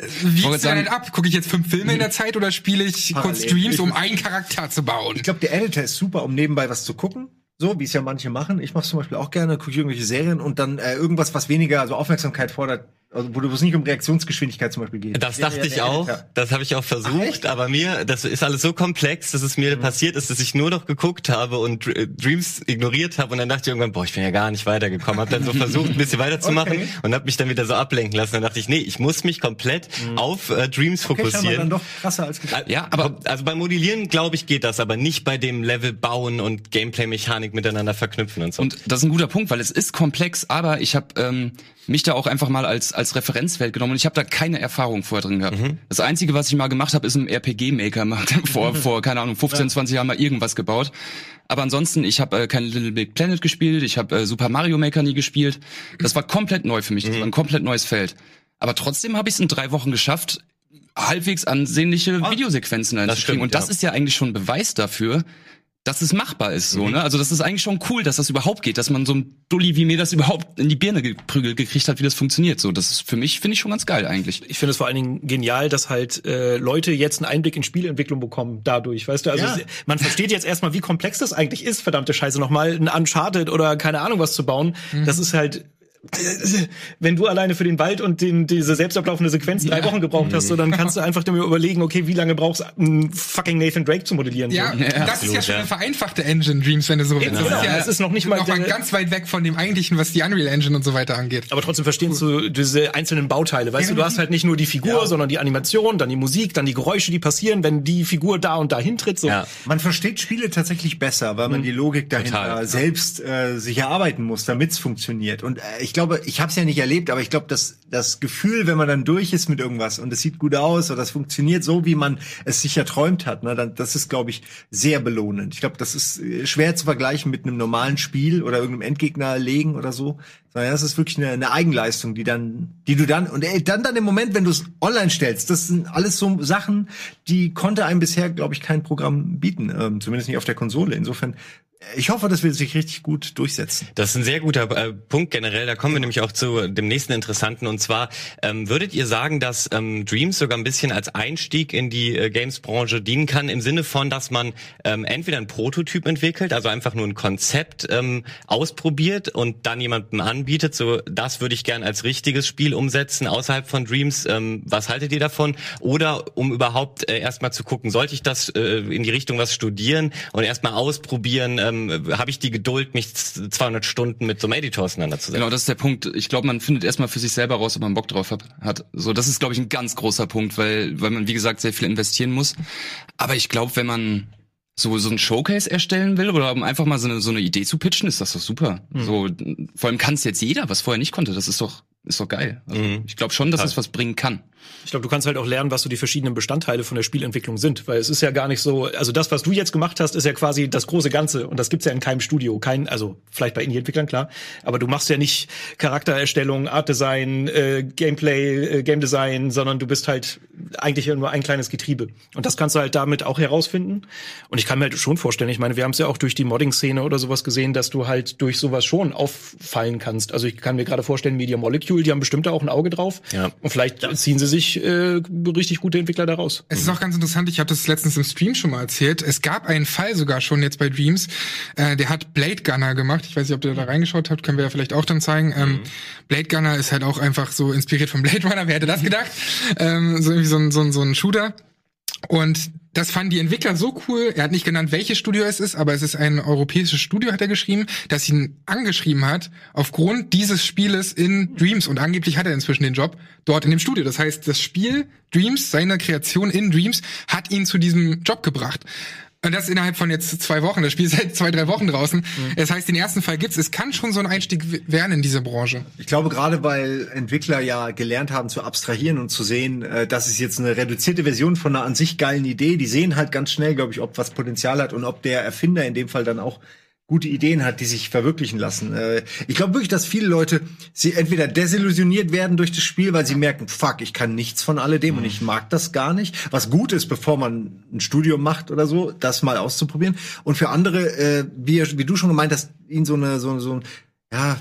wie ist denn ab? Gucke ich jetzt fünf Filme in der Zeit oder spiele ich kurz. Streams, um einen Charakter zu bauen? Ich glaube, der Editor ist super, um nebenbei was zu gucken. So, wie es ja manche machen. Ich mache zum Beispiel auch gerne, gucke irgendwelche Serien und dann äh, irgendwas, was weniger also Aufmerksamkeit fordert, Also, wo es nicht um Reaktionsgeschwindigkeit zum Beispiel geht. Das Der- dachte der- ich der auch. Editor. Das habe ich auch versucht. aber mir, das ist alles so komplex, dass es mir Mhm. passiert ist, dass ich nur noch geguckt habe und äh, Dreams ignoriert habe. Und dann dachte ich irgendwann, boah, ich bin ja gar nicht weitergekommen. Habe dann so [laughs] versucht, ein bisschen weiterzumachen Okay. und habe mich dann wieder so ablenken lassen. Dann dachte ich, nee, ich muss mich komplett auf äh, Dreams Okay, fokussieren. dann doch krasser als gedacht. Ja, aber also beim Modellieren glaube ich geht das, aber nicht bei dem Level bauen und Gameplay-Mechanik miteinander verknüpfen und so. Und das ist ein guter Punkt, weil es ist komplex, aber ich habe ähm, mich da auch einfach mal als als Referenzwelt genommen und ich habe da keine Erfahrung vorher drin gehabt. Das einzige, was ich mal gemacht habe, ist im RPG-Maker mal [laughs] vor vor keine Ahnung 15, 20 Jahren mal irgendwas gebaut. Aber ansonsten, ich habe äh, kein Little Big Planet gespielt, ich habe äh, Super Mario Maker nie gespielt. Das war komplett neu für mich, das war ein komplett neues Feld. Aber trotzdem habe ich es in drei Wochen geschafft, halbwegs ansehnliche Videosequenzen einzukriegen. und das ja. ist ja eigentlich schon Beweis dafür, dass es machbar ist, so, ne? Also das ist eigentlich schon cool, dass das überhaupt geht, dass man so ein Dulli wie mir das überhaupt in die Birne geprügelt gekriegt hat, wie das funktioniert. So, das ist für mich finde ich schon ganz geil eigentlich. Ich finde es vor allen Dingen genial, dass halt äh, Leute jetzt einen Einblick in Spielentwicklung bekommen dadurch, weißt du? Also Ja. man versteht jetzt erstmal, wie komplex das eigentlich ist, verdammte Scheiße, nochmal ein Uncharted oder keine Ahnung was zu bauen. Das ist halt wenn du alleine für den Wald und den, diese selbst ablaufende Sequenz drei Wochen gebraucht hast, so, dann kannst du einfach dir überlegen, okay, wie lange brauchst du, einen fucking Nathan Drake zu modellieren? Ja, so. das ist ja absolut, schon ja. eine vereinfachte Engine, Dreams, wenn du so willst. Genau. Das ist ja Es ist noch nicht mal noch mal ganz weit weg von dem eigentlichen, was die Unreal Engine und so weiter angeht. Aber trotzdem verstehst du diese einzelnen Bauteile. Weißt du, du hast halt nicht nur die Figur, sondern die Animation, dann die Musik, dann die Geräusche, die passieren, wenn die Figur da und da hintritt. So. Ja. Man versteht Spiele tatsächlich besser, weil man die Logik dahinter Total. selbst äh, sich erarbeiten muss, damit es funktioniert. Und äh, ich glaube, ich habe es ja nicht erlebt, aber ich glaube, dass das Gefühl, wenn man dann durch ist mit irgendwas und es sieht gut aus oder das funktioniert so, wie man es sich erträumt hat, ne, dann das ist, glaube ich, sehr belohnend. Ich glaube, das ist äh, schwer zu vergleichen mit einem normalen Spiel oder irgendeinem Endgegner legen oder so. Sondern das ist wirklich eine, eine Eigenleistung, die dann, die du dann und ey, dann dann im Moment, wenn du es online stellst, das sind alles so Sachen, die konnte einem bisher, glaube ich, kein Programm bieten, ähm, zumindest nicht auf der Konsole. Insofern, ich hoffe, das wird sich richtig gut durchsetzen. Das ist ein sehr guter äh, Punkt generell. Da kommen wir nämlich auch zu dem nächsten interessanten. Und zwar ähm, würdet ihr sagen, dass ähm, Dreams sogar ein bisschen als Einstieg in die äh, Games-Branche dienen kann, im Sinne von, dass man ähm, entweder einen Prototyp entwickelt, also einfach nur ein Konzept ähm, ausprobiert und dann jemandem anbietet, so das würde ich gern als richtiges Spiel umsetzen außerhalb von Dreams. Ähm, was haltet ihr davon? Oder um überhaupt äh, erstmal zu gucken, sollte ich das äh, in die Richtung was studieren und erstmal ausprobieren, ähm, habe ich die Geduld, mich z- 200 Stunden mit so einem Editor auseinanderzusetzen? Genau, das ist der Punkt. Ich glaube, man findet erstmal für sich selber raus, ob man Bock drauf hat. hat. So, das ist, glaube ich, ein ganz großer Punkt, weil, weil man, wie gesagt, sehr viel investieren muss. Aber ich glaube, wenn man so, so ein Showcase erstellen will oder um einfach mal so eine, so eine Idee zu pitchen, ist das doch super. So, vor allem kann es jetzt jeder, was vorher nicht konnte. Das ist doch, ist doch geil. Also, Ich glaube schon, dass es was bringen kann. Ich glaube, du kannst halt auch lernen, was so die verschiedenen Bestandteile von der Spielentwicklung sind, weil es ist ja gar nicht so, also das, was du jetzt gemacht hast, ist ja quasi das große Ganze und das gibt's ja in keinem Studio, kein, also vielleicht bei Indie-Entwicklern klar, aber du machst ja nicht Charaktererstellung, Artdesign, äh, Gameplay, äh, Game Design, sondern du bist halt eigentlich ja nur ein kleines Getriebe und das kannst du halt damit auch herausfinden und ich kann mir halt schon vorstellen, ich meine, wir haben es ja auch durch die Modding-Szene oder sowas gesehen, dass du halt durch sowas schon auffallen kannst. Also ich kann mir gerade vorstellen, Media Molecule, die haben bestimmt da auch ein Auge drauf Ja. und vielleicht ziehen sie sich äh, richtig gute Entwickler daraus. Es ist auch ganz interessant, ich habe das letztens im Stream schon mal erzählt. Es gab einen Fall sogar schon jetzt bei Dreams, äh, der hat Blade Gunner gemacht. Ich weiß nicht, ob ihr da reingeschaut habt, können wir ja vielleicht auch dann zeigen. Ähm, Blade Gunner ist halt auch einfach so inspiriert von Blade Runner, wer hätte das gedacht? ähm, so irgendwie so ein, so ein, so ein Shooter. Und das fanden die Entwickler so cool. Er hat nicht genannt, welches Studio es ist, aber es ist ein europäisches Studio, hat er geschrieben, das ihn angeschrieben hat, aufgrund dieses Spieles in Dreams. Und angeblich hat er inzwischen den Job dort in dem Studio. Das heißt, das Spiel Dreams, seine Kreation in Dreams, hat ihn zu diesem Job gebracht. Und das innerhalb von jetzt zwei Wochen. Das Spiel ist seit zwei, drei Wochen draußen. Das heißt, den ersten Fall gibt's. Es kann schon so ein Einstieg werden in diese Branche. Ich glaube gerade, weil Entwickler ja gelernt haben zu abstrahieren und zu sehen, äh, das ist jetzt eine reduzierte Version von einer an sich geilen Idee. Die sehen halt ganz schnell, glaube ich, ob was Potenzial hat und ob der Erfinder in dem Fall dann auch gute Ideen hat, die sich verwirklichen lassen. Äh, ich glaube wirklich, dass viele Leute sie entweder desillusioniert werden durch das Spiel, weil sie merken, fuck, ich kann nichts von alledem und ich mag das gar nicht. Was gut ist, bevor man ein Studium macht oder so, das mal auszuprobieren. Und für andere, äh, wie, wie du schon gemeint hast, ihnen so eine, so, so ein, ja,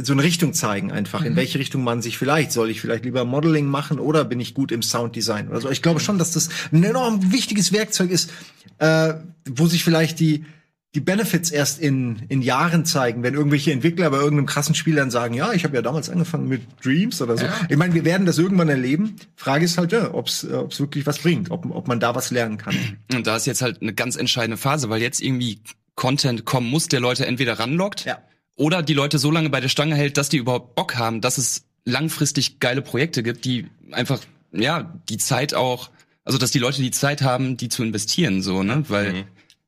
so eine Richtung zeigen einfach, in welche Richtung man sich vielleicht, soll ich vielleicht lieber Modeling machen oder bin ich gut im Sounddesign oder so. Ich glaube schon, dass das ein enorm wichtiges Werkzeug ist, äh, wo sich vielleicht die die Benefits erst in, in Jahren zeigen, wenn irgendwelche Entwickler bei irgendeinem krassen Spiel dann sagen, ja, ich habe ja damals angefangen mit Dreams oder so. Ja. Ich meine, wir werden das irgendwann erleben. Frage ist halt, ja, ob es wirklich was bringt, ob, ob man da was lernen kann. Und da ist jetzt halt eine ganz entscheidende Phase, weil jetzt irgendwie Content kommen muss, der Leute entweder ranlockt Ja. oder die Leute so lange bei der Stange hält, dass die überhaupt Bock haben, dass es langfristig geile Projekte gibt, die einfach, ja, die Zeit auch, also dass die Leute die Zeit haben, die zu investieren, so, ne? Weil Mhm.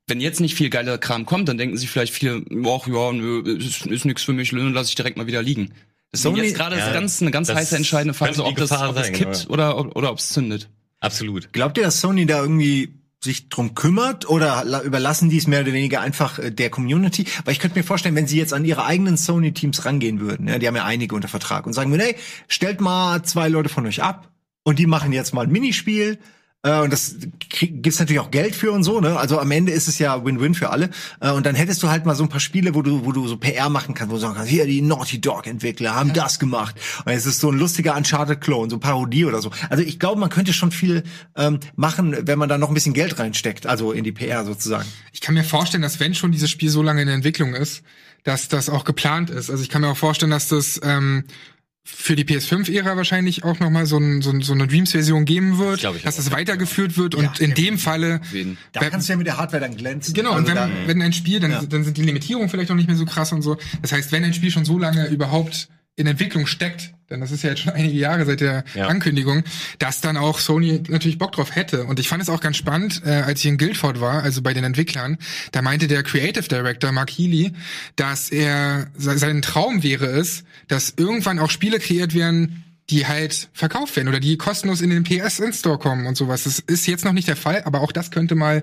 Wenn jetzt nicht viel geiler Kram kommt, dann denken sich vielleicht viele, ach ja, nö, ist, ist nix für mich, lass ich direkt mal wieder liegen. Deswegen Sony- jetzt gerade Ja, ist ganz, eine ganz das heiße entscheidende Phase, die ob das, ob das sein, kippt oder, ob- oder ob es zündet. Absolut. Glaubt ihr, dass Sony da irgendwie sich drum kümmert oder la- überlassen die es mehr oder weniger einfach äh, der Community? Weil ich könnte mir vorstellen, wenn sie jetzt an ihre eigenen Sony-Teams rangehen würden, ja, die haben ja einige unter Vertrag und sagen würden, hey, stellt mal zwei Leute von euch ab und die machen jetzt mal ein Minispiel. Äh, und das gibt's natürlich auch Geld für und so, ne? Also am Ende ist es ja Win-Win für alle. Äh, und dann hättest du halt mal so ein paar Spiele, wo du, wo du so PR machen kannst, wo du sagen kannst, hier die Naughty Dog-Entwickler haben das gemacht. Und es ist so ein lustiger Uncharted-Clone, so Parodie oder so. Also ich glaube, man könnte schon viel ähm, machen, wenn man da noch ein bisschen Geld reinsteckt, also in die PR sozusagen. Ich kann mir vorstellen, dass wenn schon dieses Spiel so lange in der Entwicklung ist, dass das auch geplant ist. Also ich kann mir auch vorstellen, dass das ähm, für die PS5-Ära wahrscheinlich auch nochmal so, ein, so, ein, so eine Dreams-Version geben wird, ich dass das ja. weitergeführt wird und in dem Falle? Da Wenn- kannst du ja mit der Hardware dann glänzen. Genau, also und wenn, da, wenn ein Spiel, dann, Ja. dann sind die Limitierungen vielleicht auch nicht mehr so krass und so. Das heißt, wenn ein Spiel schon so lange überhaupt in Entwicklung steckt, denn das ist ja jetzt schon [laughs] einige Jahre seit der Ja. Ankündigung, dass dann auch Sony natürlich Bock drauf hätte. Und ich fand es auch ganz spannend, äh, als ich in Guildford war, also bei den Entwicklern, da meinte der Creative Director Mark Healy, dass er se- sein Traum wäre es, dass irgendwann auch Spiele kreiert werden, die halt verkauft werden oder die kostenlos in den PS In-Store kommen und sowas. Das ist jetzt noch nicht der Fall, aber auch das könnte mal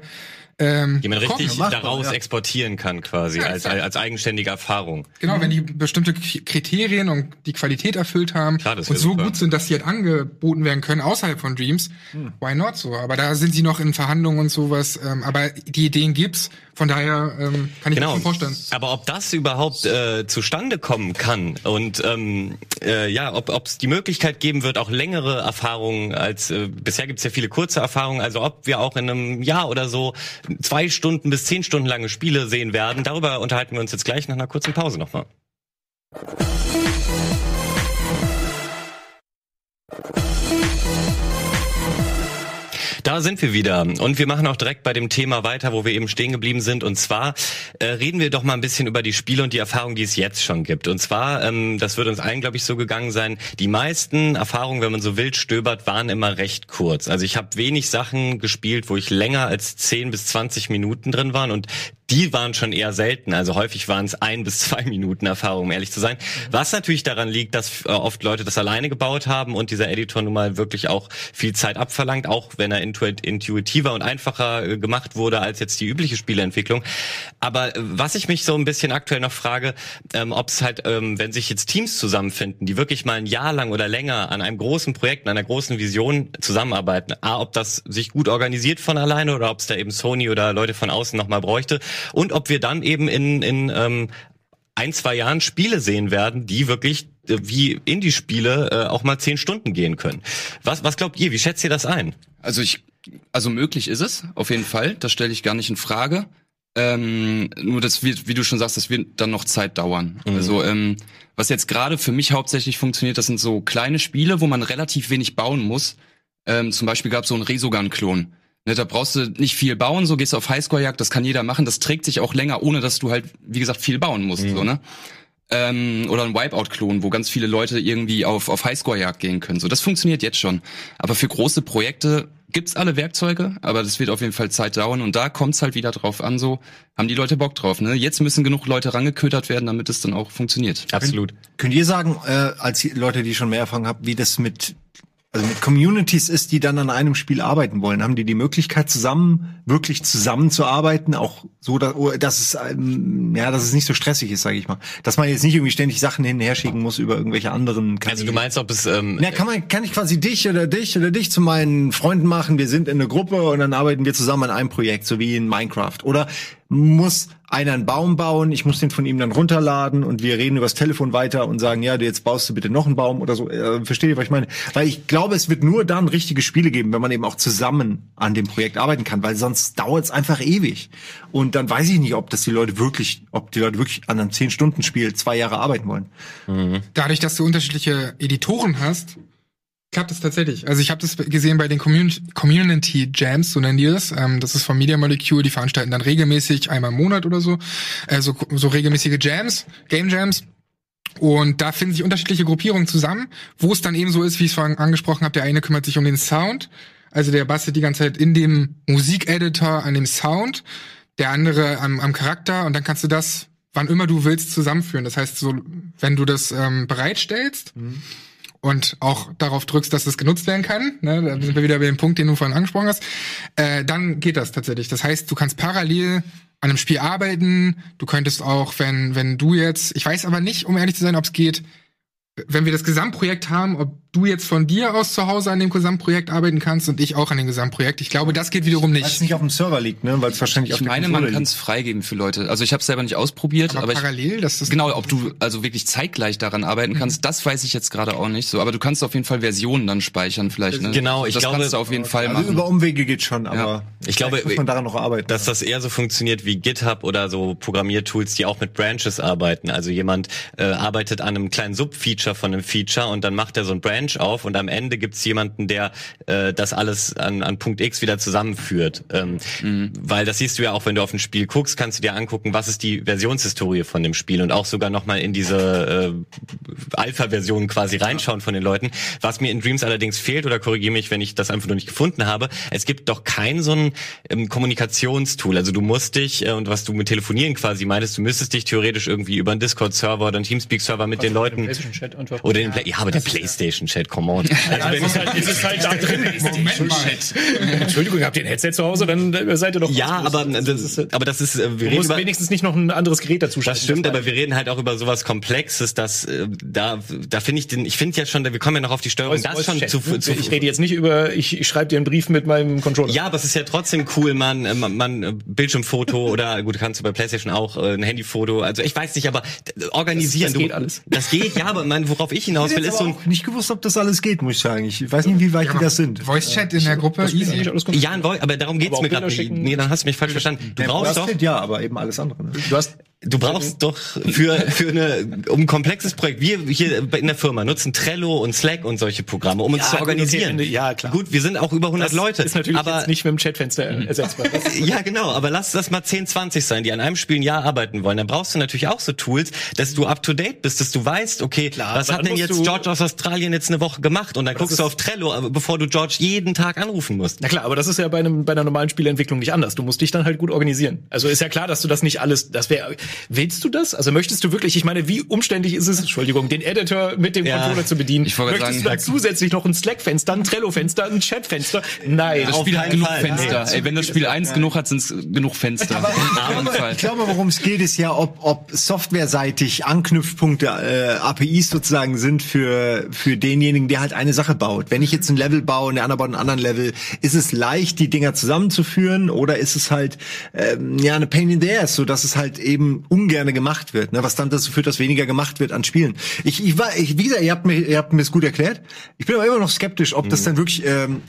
ähm, Die man richtig machbar, daraus ja. exportieren kann quasi, Ja, als, als eigenständige Erfahrung. Genau, wenn die bestimmte K- Kriterien und die Qualität erfüllt haben Klar, das und so super. gut sind, dass sie halt angeboten werden können außerhalb von Dreams, why not so? Aber da sind sie noch in Verhandlungen und sowas. Ähm, aber die Ideen gibt's, von daher ähm, kann ich mir Genau. schon vorstellen. Aber ob das überhaupt äh, zustande kommen kann und ähm, äh, ja, ob es die Möglichkeit geben wird, auch längere Erfahrungen als äh, bisher gibt es ja viele kurze Erfahrungen, also ob wir auch in einem Jahr oder so zwei Stunden bis zehn Stunden lange Spiele sehen werden, darüber unterhalten wir uns jetzt gleich nach einer kurzen Pause nochmal. Da sind wir wieder und wir machen auch direkt bei dem Thema weiter, wo wir eben stehen geblieben sind. Und zwar äh, reden wir doch mal ein bisschen über die Spiele und die Erfahrungen, die es jetzt schon gibt. Und zwar, ähm, das wird uns allen, glaube ich, so gegangen sein. Die meisten Erfahrungen, wenn man so wild stöbert, waren immer recht kurz. Also ich habe wenig Sachen gespielt, wo ich länger als 10 bis 20 Minuten drin waren und die waren schon eher selten. Also häufig waren es ein bis zwei Minuten Erfahrung, um ehrlich zu sein. Was natürlich daran liegt, dass äh, oft Leute das alleine gebaut haben und dieser Editor nun mal wirklich auch viel Zeit abverlangt, auch wenn er intu intuitiver und einfacher äh, gemacht wurde als jetzt die übliche Spieleentwicklung. Aber äh, was ich mich so ein bisschen aktuell noch frage, ähm, ob es halt, ähm, wenn sich jetzt Teams zusammenfinden, die wirklich mal ein Jahr lang oder länger an einem großen Projekt, an einer großen Vision zusammenarbeiten, A, ob das sich gut organisiert von alleine oder ob es da eben Sony oder Leute von außen nochmal bräuchte und ob wir dann eben in, in ähm, ein, zwei Jahren Spiele sehen werden, die wirklich äh, wie Indie-Spiele äh, auch mal zehn Stunden gehen können. Was, was glaubt ihr? Wie schätzt ihr das ein? Also ich, also möglich ist es, auf jeden Fall. Das stelle ich gar nicht in Frage. Ähm, nur das wird, wie du schon sagst, das wird dann noch Zeit dauern. Also ähm, was jetzt gerade für mich hauptsächlich funktioniert, das sind so kleine Spiele, wo man relativ wenig bauen muss. Ähm, zum Beispiel gab es so einen Resogun-Klon. Ne, da brauchst du nicht viel bauen, so gehst du auf Highscore-Jagd, das kann jeder machen, das trägt sich auch länger, ohne dass du halt, wie gesagt, viel bauen musst. So, ne? ähm, oder ein Wipeout-Klon, wo ganz viele Leute irgendwie auf, auf Highscore-Jagd gehen können. So, das funktioniert jetzt schon. Aber für große Projekte gibt's alle Werkzeuge, aber das wird auf jeden Fall Zeit dauern und da kommt's halt wieder drauf an, so haben die Leute Bock drauf. Ne? Jetzt müssen genug Leute rangeködert werden, damit es dann auch funktioniert. Absolut. Könnt ihr sagen, äh, als Leute, die schon mehr Erfahrung haben, wie das mit also mit Communities ist, die dann an einem Spiel arbeiten wollen? Haben die die Möglichkeit zusammen wirklich zusammenzuarbeiten, auch so, dass, oh, dass es ähm, ja, dass es nicht so stressig ist, sage ich mal, dass man jetzt nicht irgendwie ständig Sachen hin und her schicken muss über irgendwelche anderen Kanäle. Also du meinst, ob es ähm, Na, kann man, kann ich quasi dich oder dich oder dich zu meinen Freunden machen? Wir sind in einer Gruppe und dann arbeiten wir zusammen an einem Projekt, so wie in Minecraft. Oder muss einer einen Baum bauen, ich muss den von ihm dann runterladen und wir reden übers Telefon weiter und sagen, ja, du jetzt baust du bitte noch einen Baum oder so. Äh, versteht ihr, was ich meine? Weil ich glaube, es wird nur dann richtige Spiele geben, wenn man eben auch zusammen an dem Projekt arbeiten kann, weil sonst dauert es einfach ewig. Und dann weiß ich nicht, ob das die Leute wirklich, ob die Leute wirklich an einem 10-Stunden-Spiel zwei Jahre arbeiten wollen. Dadurch, dass du unterschiedliche Editoren hast, klappt es tatsächlich. Also ich habe das gesehen bei den Community, Jams, so nennen die das. Ähm, das ist von Media Molecule, die veranstalten dann regelmäßig einmal im Monat oder so, äh, so, so regelmäßige Jams, Game Jams. Und da finden sich unterschiedliche Gruppierungen zusammen, wo es dann eben so ist, wie ich es vorhin angesprochen habe, der eine kümmert sich um den Sound, also der bastelt die ganze Zeit in dem Musikeditor an dem Sound, der andere am, am Charakter und dann kannst du das, wann immer du willst, zusammenführen. Das heißt, so wenn du das ähm, bereitstellst, und auch darauf drückst, dass es genutzt werden kann, ne, da sind wir wieder bei dem Punkt, den du vorhin angesprochen hast, äh, dann geht das tatsächlich. Das heißt, du kannst parallel an einem Spiel arbeiten. Du könntest auch, wenn wenn du jetzt, ich weiß aber nicht, um ehrlich zu sein, ob es geht, wenn wir das Gesamtprojekt haben, ob du jetzt von dir aus zu Hause an dem Gesamtprojekt arbeiten kannst und ich auch an dem Gesamtprojekt. Ich glaube, das geht wiederum Weil es nicht. nicht auf dem Server liegt, ne? Weil es wahrscheinlich auf Ich der meine, Konsole man kann es freigeben für Leute. Also ich habe es selber nicht ausprobiert, Aber aber, ich, parallel, dass das genau, ob du also wirklich zeitgleich daran arbeiten kannst, das weiß ich jetzt gerade auch nicht so. Aber du kannst auf jeden Fall Versionen dann speichern vielleicht. Ne? Genau, ich das glaube- kannst du auf jeden Fall Also machen. über Umwege geht schon, aber Ja. Ich glaube, muss man daran noch arbeiten. dass das eher so funktioniert wie GitHub oder so Programmiertools, die auch mit Branches arbeiten. Also jemand äh, arbeitet an einem kleinen Subfeature von einem Feature und dann macht er so ein Branch auf und am Ende gibt's jemanden, der äh, das alles an, an Punkt X wieder zusammenführt. Ähm, Weil das siehst du ja auch, wenn du auf ein Spiel guckst, kannst du dir angucken, was ist die Versionshistorie von dem Spiel und auch sogar nochmal in diese äh, Alpha-Version quasi reinschauen von den Leuten. Was mir in Dreams allerdings fehlt, oder korrigiere mich, wenn ich das einfach nur nicht gefunden habe, es gibt doch kein so ein ähm, Kommunikationstool. Also du musst dich, äh, und was du mit Telefonieren quasi meintest, du müsstest dich theoretisch irgendwie über einen Discord-Server oder einen Teamspeak-Server mit den Leuten einfach. oder den ja, aber der PlayStation-Chat, come on. Also wenn es ist halt, es ist halt da drin. Moment mal. Entschuldigung, habt ihr ein Headset zu Hause? Dann äh, seid ihr doch. ja, aber das das, aber das ist, äh, wir Du reden musst über, wenigstens nicht noch ein anderes Gerät dazu Das stimmt, aber wir reden halt auch über sowas Komplexes, dass äh, da da finde ich den, ich finde ja schon, wir kommen ja noch auf die Steuerung, das schon zu, zu ich rede jetzt nicht über, ich, ich schreibe dir einen Brief mit meinem Controller. Ja, aber es ist ja trotzdem cool, man, man, man Bildschirmfoto [laughs] oder gut, kannst du bei PlayStation auch äh, ein Handyfoto. Also ich weiß nicht, aber organisieren. Das- das du, geht alles. Das geht, ja, aber man, worauf ich hinaus Ich will, ist so ein nicht gewusst, ob das alles geht, muss ich sagen. Ich weiß nicht, wie weit die das sind. Voice Chat in der Gruppe, easy. ja, aber darum geht's Aber mir gerade nicht. Nee, dann hast du mich falsch verstanden. Du brauchst doch ja, aber eben alles andere. Ne? Du hast Du brauchst doch für, für eine, um ein komplexes Projekt, wir hier in der Firma nutzen Trello und Slack und solche Programme, um uns Ja, zu gut, organisieren. okay, ja, klar. Gut, wir sind auch über 100 das Leute. ist natürlich aber jetzt nicht mit dem Chatfenster [laughs] ersetzbar. Ja, genau, aber lass das mal 10, 20 sein, die an einem Spiel ein Jahr arbeiten wollen. Dann brauchst du natürlich auch so Tools, dass du up to date bist, dass du weißt, okay, was aber hat denn jetzt George aus Australien jetzt eine Woche gemacht? Und dann guckst du auf Trello, bevor du George jeden Tag anrufen musst. Na klar, aber das ist ja bei, einem, bei einer normalen Spieleentwicklung nicht anders. Du musst dich dann halt gut organisieren. Also ist ja klar, dass du das nicht alles, das wäre, willst du das? Also möchtest du wirklich, ich meine, wie umständlich ist es, Entschuldigung, den Editor mit dem Ja, Controller zu bedienen? ich wollte möchtest sagen, du dann zusätzlich noch ein Slack-Fenster, ein Trello-Fenster, ein Chat-Fenster? Nein. Das auf Spiel hat keinen genug Fall. Fenster. Ey, wenn das Spiel eins genug hat, sind es genug Fenster. Jeden Fall. Ich glaube, worum es geht, ist ja, ob, ob softwareseitig Anknüpfpunkte, äh, APIs sozusagen sind für, für denjenigen, der halt eine Sache baut. Wenn ich jetzt ein Level baue und der andere baut einen anderen Level, ist es leicht, die Dinger zusammenzuführen oder ist es halt ähm, ja eine Pain in the ass, so dass es halt eben ungerne gemacht wird, ne? was dann dazu führt, dass weniger gemacht wird an Spielen. Ich, ich war, ich, wie gesagt, ihr habt mir, ihr habt mir es gut erklärt. Ich bin aber immer noch skeptisch, ob das dann wirklich ähm,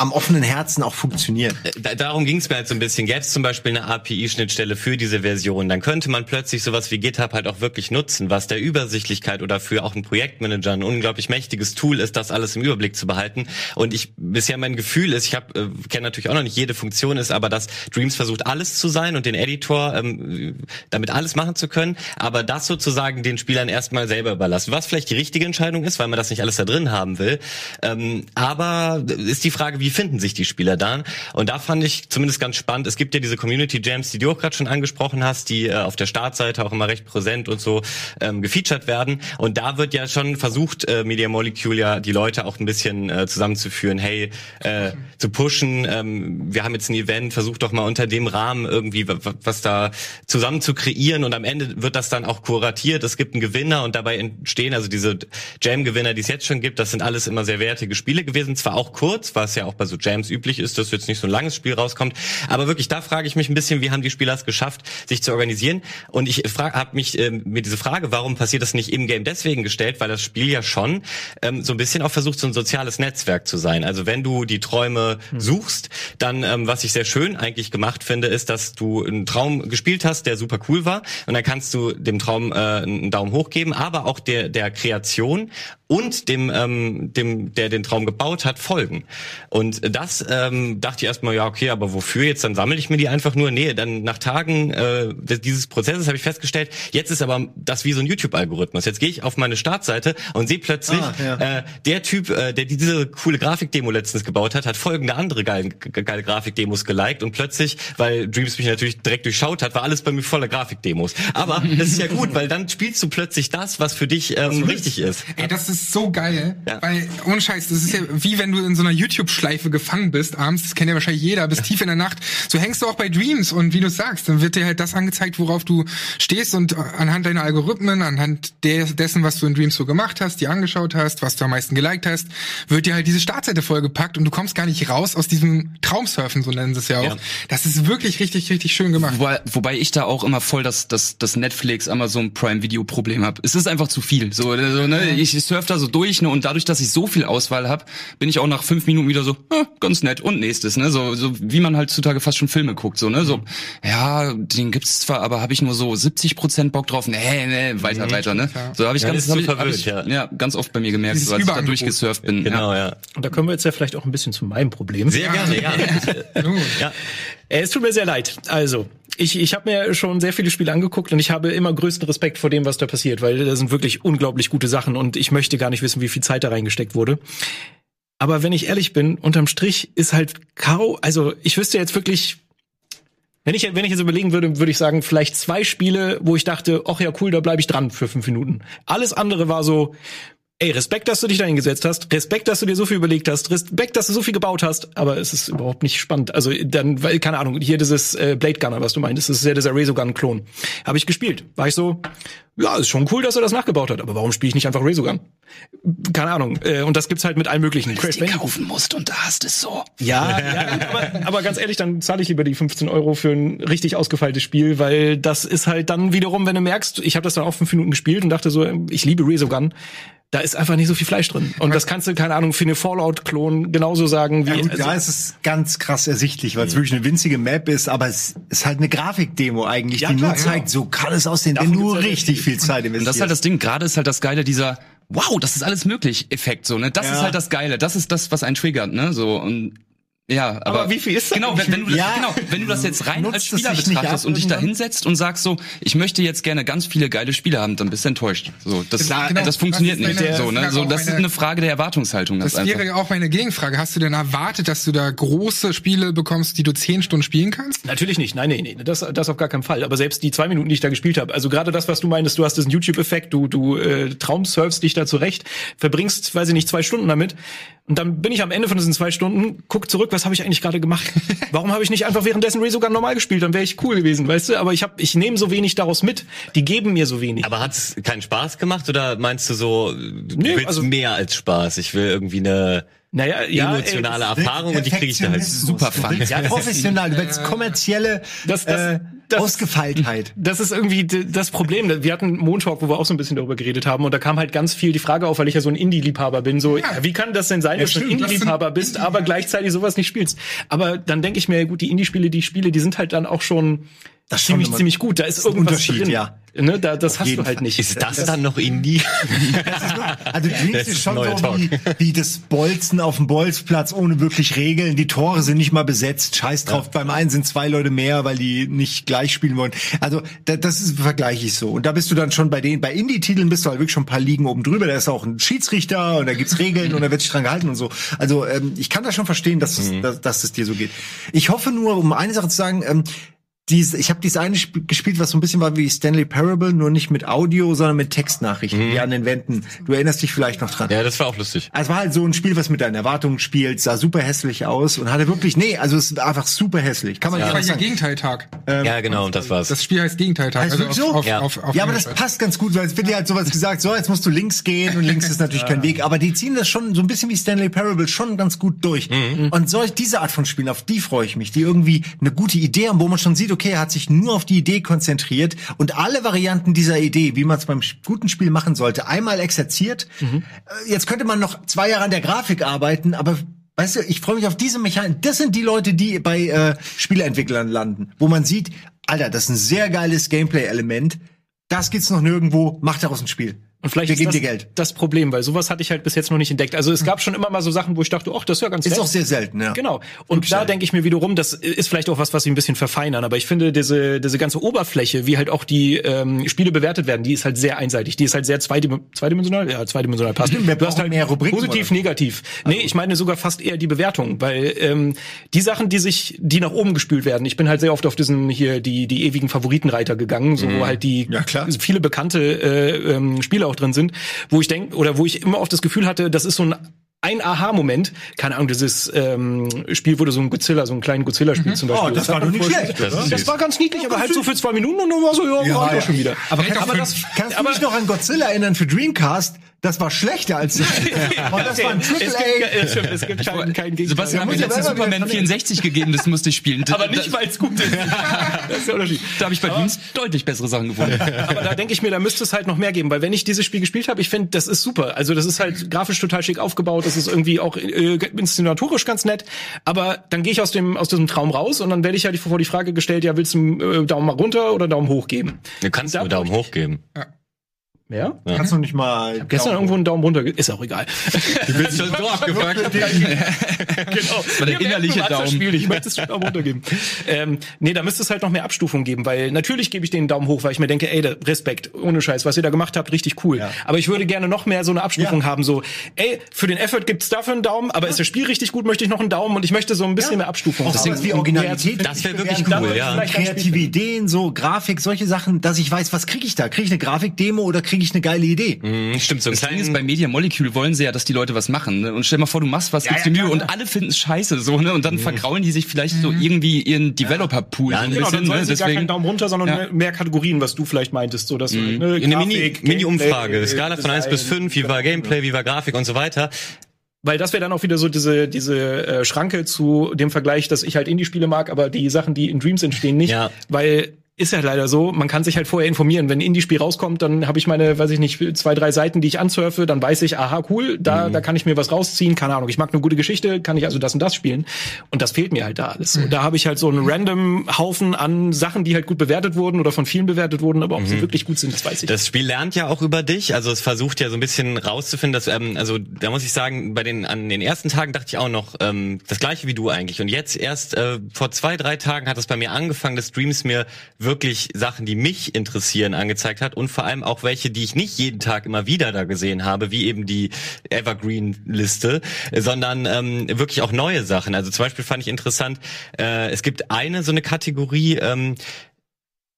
am offenen Herzen auch funktioniert. Da, darum ging es mir halt so ein bisschen. Gäbe es zum Beispiel eine API-Schnittstelle für diese Version, dann könnte man plötzlich sowas wie GitHub halt auch wirklich nutzen, was der Übersichtlichkeit oder für auch einen Projektmanager ein unglaublich mächtiges Tool ist, das alles im Überblick zu behalten. Und ich bisher mein Gefühl ist, ich habe äh, kenne natürlich auch noch nicht jede Funktion ist, aber dass Dreams versucht alles zu sein und den Editor ähm, damit alles machen zu können, aber das sozusagen den Spielern erstmal selber überlassen. Was vielleicht die richtige Entscheidung ist, weil man das nicht alles da drin haben will. Ähm, aber ist die Frage, wie finden sich die Spieler dann? Und da fand ich zumindest ganz spannend. Es gibt ja diese Community Jams, die du auch gerade schon angesprochen hast, die äh, auf der Startseite auch immer recht präsent und so ähm, gefeatured werden. Und da wird ja schon versucht, äh, Media Molecule ja die Leute auch ein bisschen äh, zusammenzuführen. Hey, äh, zu pushen. Ähm, wir haben jetzt ein Event, versucht doch mal unter dem Rahmen irgendwie wa- wa- was da zusammen zu kreieren. Und am Ende wird das dann auch kuratiert. Es gibt einen Gewinner und dabei entstehen also diese Jam-Gewinner, die es jetzt schon gibt. Das sind alles immer sehr wertige Spiele gewesen. Zwar auch kurz, was ja auch bei so Jams üblich ist, dass jetzt nicht so ein langes Spiel rauskommt. Aber wirklich, da frage ich mich ein bisschen, wie haben die Spieler es geschafft, sich zu organisieren? Und ich habe mich äh, mir diese Frage, warum passiert das nicht im Game, deswegen gestellt, weil das Spiel ja schon ähm, so ein bisschen auch versucht, so ein soziales Netzwerk zu sein. Also wenn du die Träume hm. suchst, dann, ähm, was ich sehr schön eigentlich gemacht finde, ist, dass du einen Traum gespielt hast, der super cool war. Und dann kannst du dem Traum äh, einen Daumen hoch geben, aber auch der, der Kreation und dem, ähm, dem, der den Traum gebaut hat, folgen. Und das ähm, dachte ich erstmal, ja, okay, aber wofür jetzt? Dann sammle ich mir die einfach nur. Nee, dann nach Tagen äh, dieses Prozesses habe ich festgestellt, jetzt ist aber das wie so ein YouTube-Algorithmus. Jetzt gehe ich auf meine Startseite und sehe plötzlich, ah, ja. äh, der Typ, äh, der diese coole Grafikdemo letztens gebaut hat, hat folgende andere geile, geile Grafikdemos geliked und plötzlich, weil Dreams mich natürlich direkt durchschaut hat, war alles bei mir voller Grafikdemos. Aber das ist ja gut, weil dann spielst du plötzlich das, was für dich ähm, richtig ist. Ey, das ist ist so geil, ja. weil ohne Scheiß, das ist ja wie wenn du in so einer YouTube-Schleife gefangen bist abends, das kennt ja wahrscheinlich jeder, bis ja. tief in der Nacht. So hängst du auch bei Dreams und wie du sagst, dann wird dir halt das angezeigt, worauf du stehst und anhand deiner Algorithmen, anhand dessen, was du in Dreams so gemacht hast, dir angeschaut hast, was du am meisten geliked hast, wird dir halt diese Startseite vollgepackt und du kommst gar nicht raus aus diesem Traumsurfen, so nennen sie es ja auch. Ja. Das ist wirklich richtig, richtig schön gemacht. Wobei, wobei ich da auch immer voll das, das, das Netflix, Amazon Prime Video Problem habe. Es ist einfach zu viel. So, so ne? ich surf da so durch, ne? Und dadurch, dass ich so viel Auswahl habe, bin ich auch nach fünf Minuten wieder so, ah, ganz nett und nächstes, ne? So, so wie man halt zutage fast schon Filme guckt, so, ne? So, ja, den gibt's zwar, aber habe ich nur so 70 Prozent Bock drauf. Nee, nee, weiter, nee, weiter, ne? So habe ich ja, ganz, hab ich, hab ich, ja. ja. ganz oft bei mir gemerkt, so, als ich da durchgesurft bin. Genau, ja. Und da kommen wir jetzt ja vielleicht auch ein bisschen zu meinem Problem. Sehr gerne, ja. [laughs] ja. Es tut mir sehr leid. Also, ich, ich habe mir schon sehr viele Spiele angeguckt und ich habe immer größten Respekt vor dem, was da passiert, weil da sind wirklich unglaublich gute Sachen und ich möchte gar nicht wissen, wie viel Zeit da reingesteckt wurde. Aber wenn ich ehrlich bin, unterm Strich ist halt Kau, also ich wüsste jetzt wirklich, wenn ich, wenn ich jetzt überlegen würde, würde ich sagen, vielleicht zwei Spiele, wo ich dachte, ach ja, cool, da bleibe ich dran für fünf Minuten. Alles andere war so, ey, Respekt, dass du dich da hingesetzt hast, Respekt, dass du dir so viel überlegt hast, Respekt, dass du so viel gebaut hast, aber es ist überhaupt nicht spannend. Also dann, weil, keine Ahnung, hier dieses äh, Blade Gunner, was du meintest, das ist ja dieser Resogun-Klon. Habe ich gespielt. War ich so, ja, ist schon cool, dass er das nachgebaut hat, aber warum spiele ich nicht einfach Resogun? Keine Ahnung. Äh, und das gibt's halt mit allen möglichen. Weil du kaufen musst und da hast es so. Ja, ja aber, aber ganz ehrlich, dann zahle ich lieber die 15 Euro für ein richtig ausgefeiltes Spiel, weil das ist halt dann wiederum, wenn du merkst, ich habe das dann auch fünf Minuten gespielt und dachte so, ich liebe Resogun da ist einfach nicht so viel Fleisch drin. Und das kannst du, keine Ahnung, für eine Fallout-Klon genauso sagen wie. Ja, gut, also, da ist es ganz krass ersichtlich, weil es wirklich eine winzige Map ist, aber es ist halt eine Grafikdemo eigentlich, ja, die klar, nur zeigt, ja. so kann es aussehen, wenn du richtig viel Zeit investierst. Und das ist halt das Ding, gerade ist halt das Geile dieser Wow, das ist alles möglich Effekt so, ne? Das ja. ist halt das Geile, das ist das, was einen triggert, ne? So und ja, aber, aber, wie viel ist das? Genau, wenn, wenn du das, ja. genau, wenn du das jetzt rein Nutzt als Spieler betrachtest und dich da hinsetzt und sagst so, ich möchte jetzt gerne ganz viele geile Spiele haben, dann bist du enttäuscht. So, das, genau, das funktioniert das nicht. Meine, so, ne? so, das meine, ist eine Frage der Erwartungshaltung. Das, das wäre auch meine Gegenfrage. Hast du denn erwartet, dass du da große Spiele bekommst, die du zehn Stunden spielen kannst? Natürlich nicht. Nein, nein, nein. Das, das auf gar keinen Fall. Aber selbst die zwei Minuten, die ich da gespielt habe, also gerade das, was du meinst, du hast diesen YouTube-Effekt, du, du äh, traumsurfst dich da zurecht, verbringst, weiß ich nicht, zwei Stunden damit und dann bin ich am Ende von diesen zwei Stunden, guck zurück, was habe ich eigentlich gerade gemacht? [laughs] Warum habe ich nicht einfach währenddessen Resogun normal gespielt? Dann wäre ich cool gewesen, weißt du? Aber ich hab, ich nehme so wenig daraus mit. Die geben mir so wenig. Aber hat's keinen Spaß gemacht oder meinst du so, du nee, willst also, mehr als Spaß? Ich will irgendwie eine naja, ja, emotionale ey, Erfahrung und die kriege ich da halt super fun. Ja, professional, du willst [laughs] kommerzielle das, das, äh, das, Ausgefeiltheit. Das ist irgendwie das Problem. Wir hatten Montalk, wo wir auch so ein bisschen darüber geredet haben und da kam halt ganz viel die Frage auf, weil ich ja so ein Indie-Liebhaber bin, so, ja. wie kann das denn sein, ja, dass stimmt, du ein Indie-Liebhaber bist, aber gleichzeitig sowas nicht spielst? Aber dann denke ich mir, gut, die Indie-Spiele, die ich spiele, die sind halt dann auch schon das ziemlich, ziemlich gut. Da ist, ist irgendwas Unterschied, drin. ja. Ne, da, das hast du halt nicht. Ist das, das dann noch Indie? [laughs] also Dreams ist schon so wie, wie das Bolzen auf dem Bolzplatz ohne wirklich Regeln. Die Tore sind nicht mal besetzt. Scheiß drauf. Ja. Beim einen sind zwei Leute mehr, weil die nicht gleich spielen wollen. Also da, das ist vergleiche ich so. Und da bist du dann schon bei den, bei Indie-Titeln bist du halt wirklich schon ein paar Ligen oben drüber. Da ist auch ein Schiedsrichter und da gibt's Regeln und da wird sich dran gehalten und so. Also ähm, ich kann da schon verstehen, dass, mhm. es, dass, dass es dir so geht. Ich hoffe nur, um eine Sache zu sagen, ähm, dies, ich habe dieses eine Sp gespielt, was so ein bisschen war wie Stanley Parable, nur nicht mit Audio, sondern mit Textnachrichten, die an den Wänden. Du erinnerst dich vielleicht noch dran. Ja, das war auch lustig. Also es war halt so ein Spiel, was mit deinen Erwartungen spielt, sah super hässlich aus und hatte wirklich, nee, also es war einfach super hässlich. Kann man Das nicht ja sagen. Gegenteiltag. ja, genau, und das war's. Das Spiel heißt Gegenteiltag. Heißt wirklich so? auf, Ja. auf, auf ja, aber das passt ganz gut, weil es wird ja halt sowas gesagt, so, jetzt musst du links gehen und links ist natürlich [laughs] kein Weg. Aber die ziehen das schon so ein bisschen wie Stanley Parable schon ganz gut durch. Und solch, diese Art von Spielen, auf die freue ich mich, die irgendwie eine gute Idee haben, wo man schon sieht, okay, er hat sich nur auf die Idee konzentriert und alle Varianten dieser Idee, wie man es beim guten Spiel machen sollte, einmal exerziert. Äh, Jetzt könnte man noch zwei Jahre an der Grafik arbeiten, aber Weißt du, ich freue mich auf diese Mechanik. Das sind die Leute, die bei äh, Spieleentwicklern landen, wo man sieht, Alter, das ist ein sehr geiles Gameplay-Element. Das gibt's noch nirgendwo. Mach daraus ein Spiel. Und vielleicht Wir ist geben das dir Geld. das Problem, weil sowas hatte ich halt bis jetzt noch nicht entdeckt. Also es gab schon immer mal so Sachen, wo ich dachte, ach, das ist ja ganz Ist nett. auch sehr selten, ja. Genau. Und da denke ich mir wiederum, das ist vielleicht auch was, was sie ein bisschen verfeinern. Aber ich finde, diese, diese ganze Oberfläche, wie halt auch die ähm, Spiele bewertet werden, die ist halt sehr einseitig. Die ist halt sehr zweidim zweidimensional. Ja, zweidimensional passt. Wir du hast halt mehr Rubriken, Positiv, negativ. Nee, ich meine sogar fast eher die Bewertung. Weil ähm, die Sachen, die sich, die nach oben gespült werden, ich bin halt sehr oft auf diesen hier, die, die ewigen Favoritenreiter gegangen, so wo halt die Ja, klar. viele bekannte äh, ähm, Spiele auch drin sind, wo ich denke, oder wo ich immer oft das Gefühl hatte, das ist so ein ein Aha-Moment, keine Ahnung, dieses ähm, Spiel, du so einen Godzilla, so einen kleinen Godzilla spielst zum Beispiel. Oh, das war hat doch nicht schlecht, Das Das war ganz niedlich, aber halt so für zwei Minuten und dann war so, ja, Ja, war ja. schon wieder. Aber, doch, du- fünf- kannst du aber- dich noch an Godzilla erinnern für Dreamcast? Das war schlechter als Und [laughs] das war ein es Triple gibt, A. ja, stimmt, es gibt keinen kein Gegenteil. Sebastian hat mir letztens Superman dran 64 gegeben, das musste ich spielen. aber nicht, weil es gut ist. [laughs] das ist der Unterschied. Da habe ich bei Dreams deutlich bessere Sachen gefunden. Aber da denke ich mir, da müsste es halt noch mehr geben, weil wenn ich dieses Spiel gespielt habe, ich finde, das ist super. Also das ist halt grafisch total schick aufgebaut, das ist irgendwie auch äh, inszenatorisch ganz nett. Aber dann gehe ich aus dem aus diesem Traum raus und dann werde ich halt vor die Frage gestellt, ja, willst du äh, Daumen mal runter oder Daumen hoch geben? Du kannst Da nur Daumen hoch geben. Ja? Kannst du nicht mal. Gestern irgendwo einen Daumen runter, ist auch egal. Du bist schon so abgefuckt. [laughs] genau. war der innerliche Daumen. Spiel. Ich möchte es schon Daumen runtergeben. ähm, nee, da müsste es halt noch mehr Abstufungen geben, weil natürlich gebe ich denen einen Daumen hoch, weil ich mir denke, ey, Respekt, ohne Scheiß, was ihr da gemacht habt, richtig cool. Aber ich würde gerne noch mehr so eine Abstufung Ja. haben, so, ey, für den Effort gibt's dafür einen Daumen, aber ist das Spiel richtig gut, möchte ich noch einen Daumen und ich möchte so ein bisschen mehr Abstufung Auch sowas wie Originalität. Das wäre wirklich cool, ja. Vielleicht kreative Ideen, so Grafik, solche Sachen, dass ich weiß, was kriege ich da? Kriege ich eine Grafikdemo oder kriege ich eine geile Idee? Mhm, Stimmt, so ein Das Ding ist, bei Media Molecule wollen sie ja, dass die Leute was machen. Ne? Und stell mal vor, du machst was, gibst ja, dir Mühe klar, und alle finden es scheiße, so, ne? Und dann vergraulen die sich vielleicht so irgendwie ihren Developer-Pool so ein Genau, dann bisschen, sollen ne? sie gar keinen Deswegen. Daumen runter, sondern Ja. mehr, Kategorien, was du vielleicht meintest, so dass du, ne, eine Mini- Mini-Umfrage, äh, Skala von 1 bis Design. 5, wie war Gameplay, wie war Grafik und so weiter. Weil das wäre dann auch wieder so diese, diese äh, Schranke zu dem Vergleich, dass ich halt Indie-Spiele mag, aber die Sachen, die in Dreams entstehen, nicht. Ja. Weil ist ja leider so, man kann sich halt vorher informieren. Wenn ein Indie-Spiel rauskommt, dann habe ich meine, weiß ich nicht, zwei, drei Seiten, die ich ansurfe, dann weiß ich, aha, cool, da, Mhm. da kann ich mir was rausziehen, keine Ahnung, ich mag eine gute Geschichte, kann ich also das und das spielen. Und das fehlt mir halt da alles. Mhm. So, da habe ich halt so einen random Haufen an Sachen, die halt gut bewertet wurden oder von vielen bewertet wurden, aber ob sie wirklich gut sind, das weiß ich. Mhm. Das Spiel lernt ja auch über dich, also es versucht ja so ein bisschen rauszufinden, dass ähm, also da muss ich sagen, bei den an den ersten Tagen dachte ich auch noch ähm, das gleiche wie du eigentlich und jetzt erst äh, vor zwei drei Tagen hat es bei mir angefangen, dass Streams mir wirklich Sachen, die mich interessieren, angezeigt hat und vor allem auch welche, die ich nicht jeden Tag immer wieder da gesehen habe, wie eben die Evergreen-Liste, sondern ähm, wirklich auch neue Sachen. Also zum Beispiel fand ich interessant, äh, es gibt eine so eine Kategorie. Ähm,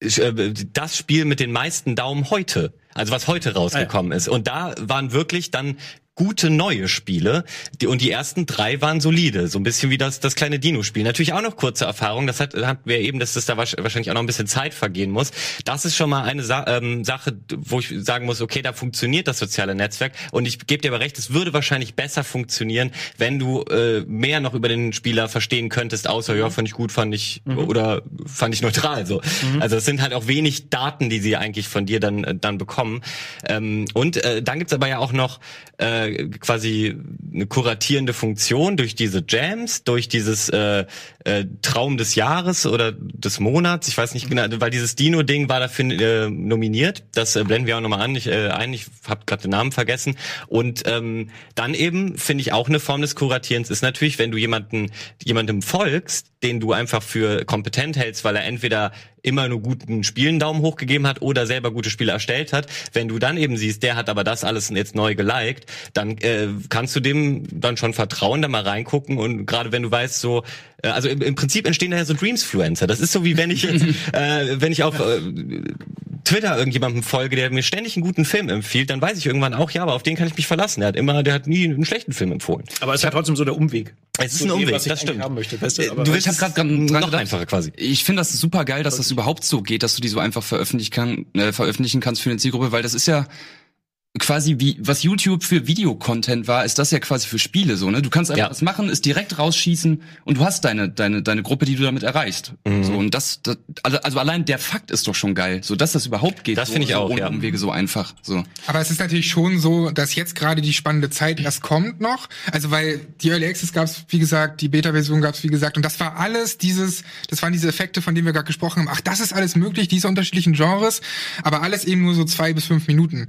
äh, das Spiel mit den meisten Daumen heute, also was heute rausgekommen ist. Und da waren wirklich dann gute neue Spiele die, und die ersten drei waren solide, so ein bisschen wie das das kleine Dino-Spiel. Natürlich auch noch kurze Erfahrung, das hat, hatten wir eben, dass das da wahrsch- wahrscheinlich auch noch ein bisschen Zeit vergehen muss. Das ist schon mal eine Sa ähm, Sache, wo ich sagen muss, okay, da funktioniert das soziale Netzwerk und ich gebe dir aber recht, es würde wahrscheinlich besser funktionieren, wenn du äh, mehr noch über den Spieler verstehen könntest, außer ja, fand ich gut, fand ich oder fand ich neutral so. Also es sind halt auch wenig Daten, die sie eigentlich von dir dann äh, dann bekommen. Ähm, und äh, dann gibt's aber ja auch noch äh, quasi eine kuratierende Funktion durch diese Jams, durch dieses äh, äh, Traum des Jahres oder des Monats, ich weiß nicht genau, weil dieses Dino-Ding war dafür äh, nominiert. Das äh, blenden wir auch nochmal an. Ich, äh, ein, ich habe gerade den Namen vergessen. Und ähm, dann eben finde ich auch eine Form des Kuratierens ist natürlich, wenn du jemanden jemandem folgst, den du einfach für kompetent hältst, weil er entweder immer nur guten Spielen Daumen hoch gegeben hat oder selber gute Spiele erstellt hat. Wenn du dann eben siehst, der hat aber das alles jetzt neu geliked, dann äh, kannst du dem dann schon vertrauen, da mal reingucken und gerade wenn du weißt so, äh, also im, im Prinzip entstehen da ja so Dreamsfluencer. Das ist so wie wenn ich jetzt, [laughs] äh, wenn ich auf äh, Twitter irgendjemandem folge, der mir ständig einen guten Film empfiehlt, dann weiß ich irgendwann auch, ja, aber auf den kann ich mich verlassen. Der hat immer, der hat nie einen schlechten Film empfohlen. Aber es ist ja trotzdem so der Umweg. Es ist ein Umweg, was ich das stimmt. Möchte, weißt du, Äh, willst Ich habe gerade noch gedacht, einfacher quasi. Ich finde das super geil, dass das überhaupt so geht, dass du die so einfach veröffentlichen, kann, äh, veröffentlichen kannst für eine Zielgruppe, weil das ist ja quasi wie was YouTube für Videocontent war, ist das ja quasi für Spiele so, ne? Du kannst einfach Ja. was machen, ist direkt rausschießen und du hast deine deine deine Gruppe, die du damit erreichst. Mhm. So und das, das also, also allein der Fakt ist doch schon geil, so dass das überhaupt geht. Das so, finde ich so auch, ohne ja. Umwege so einfach, so. Aber es ist natürlich schon so, dass jetzt gerade die spannende Zeit erst kommt noch. Also weil die Early Access gab es, wie gesagt, die Beta-Version gab es, wie gesagt, und das war alles dieses, das waren diese Effekte, von denen wir gerade gesprochen haben. Ach, das ist alles möglich, diese unterschiedlichen Genres, aber alles eben nur so zwei bis fünf Minuten.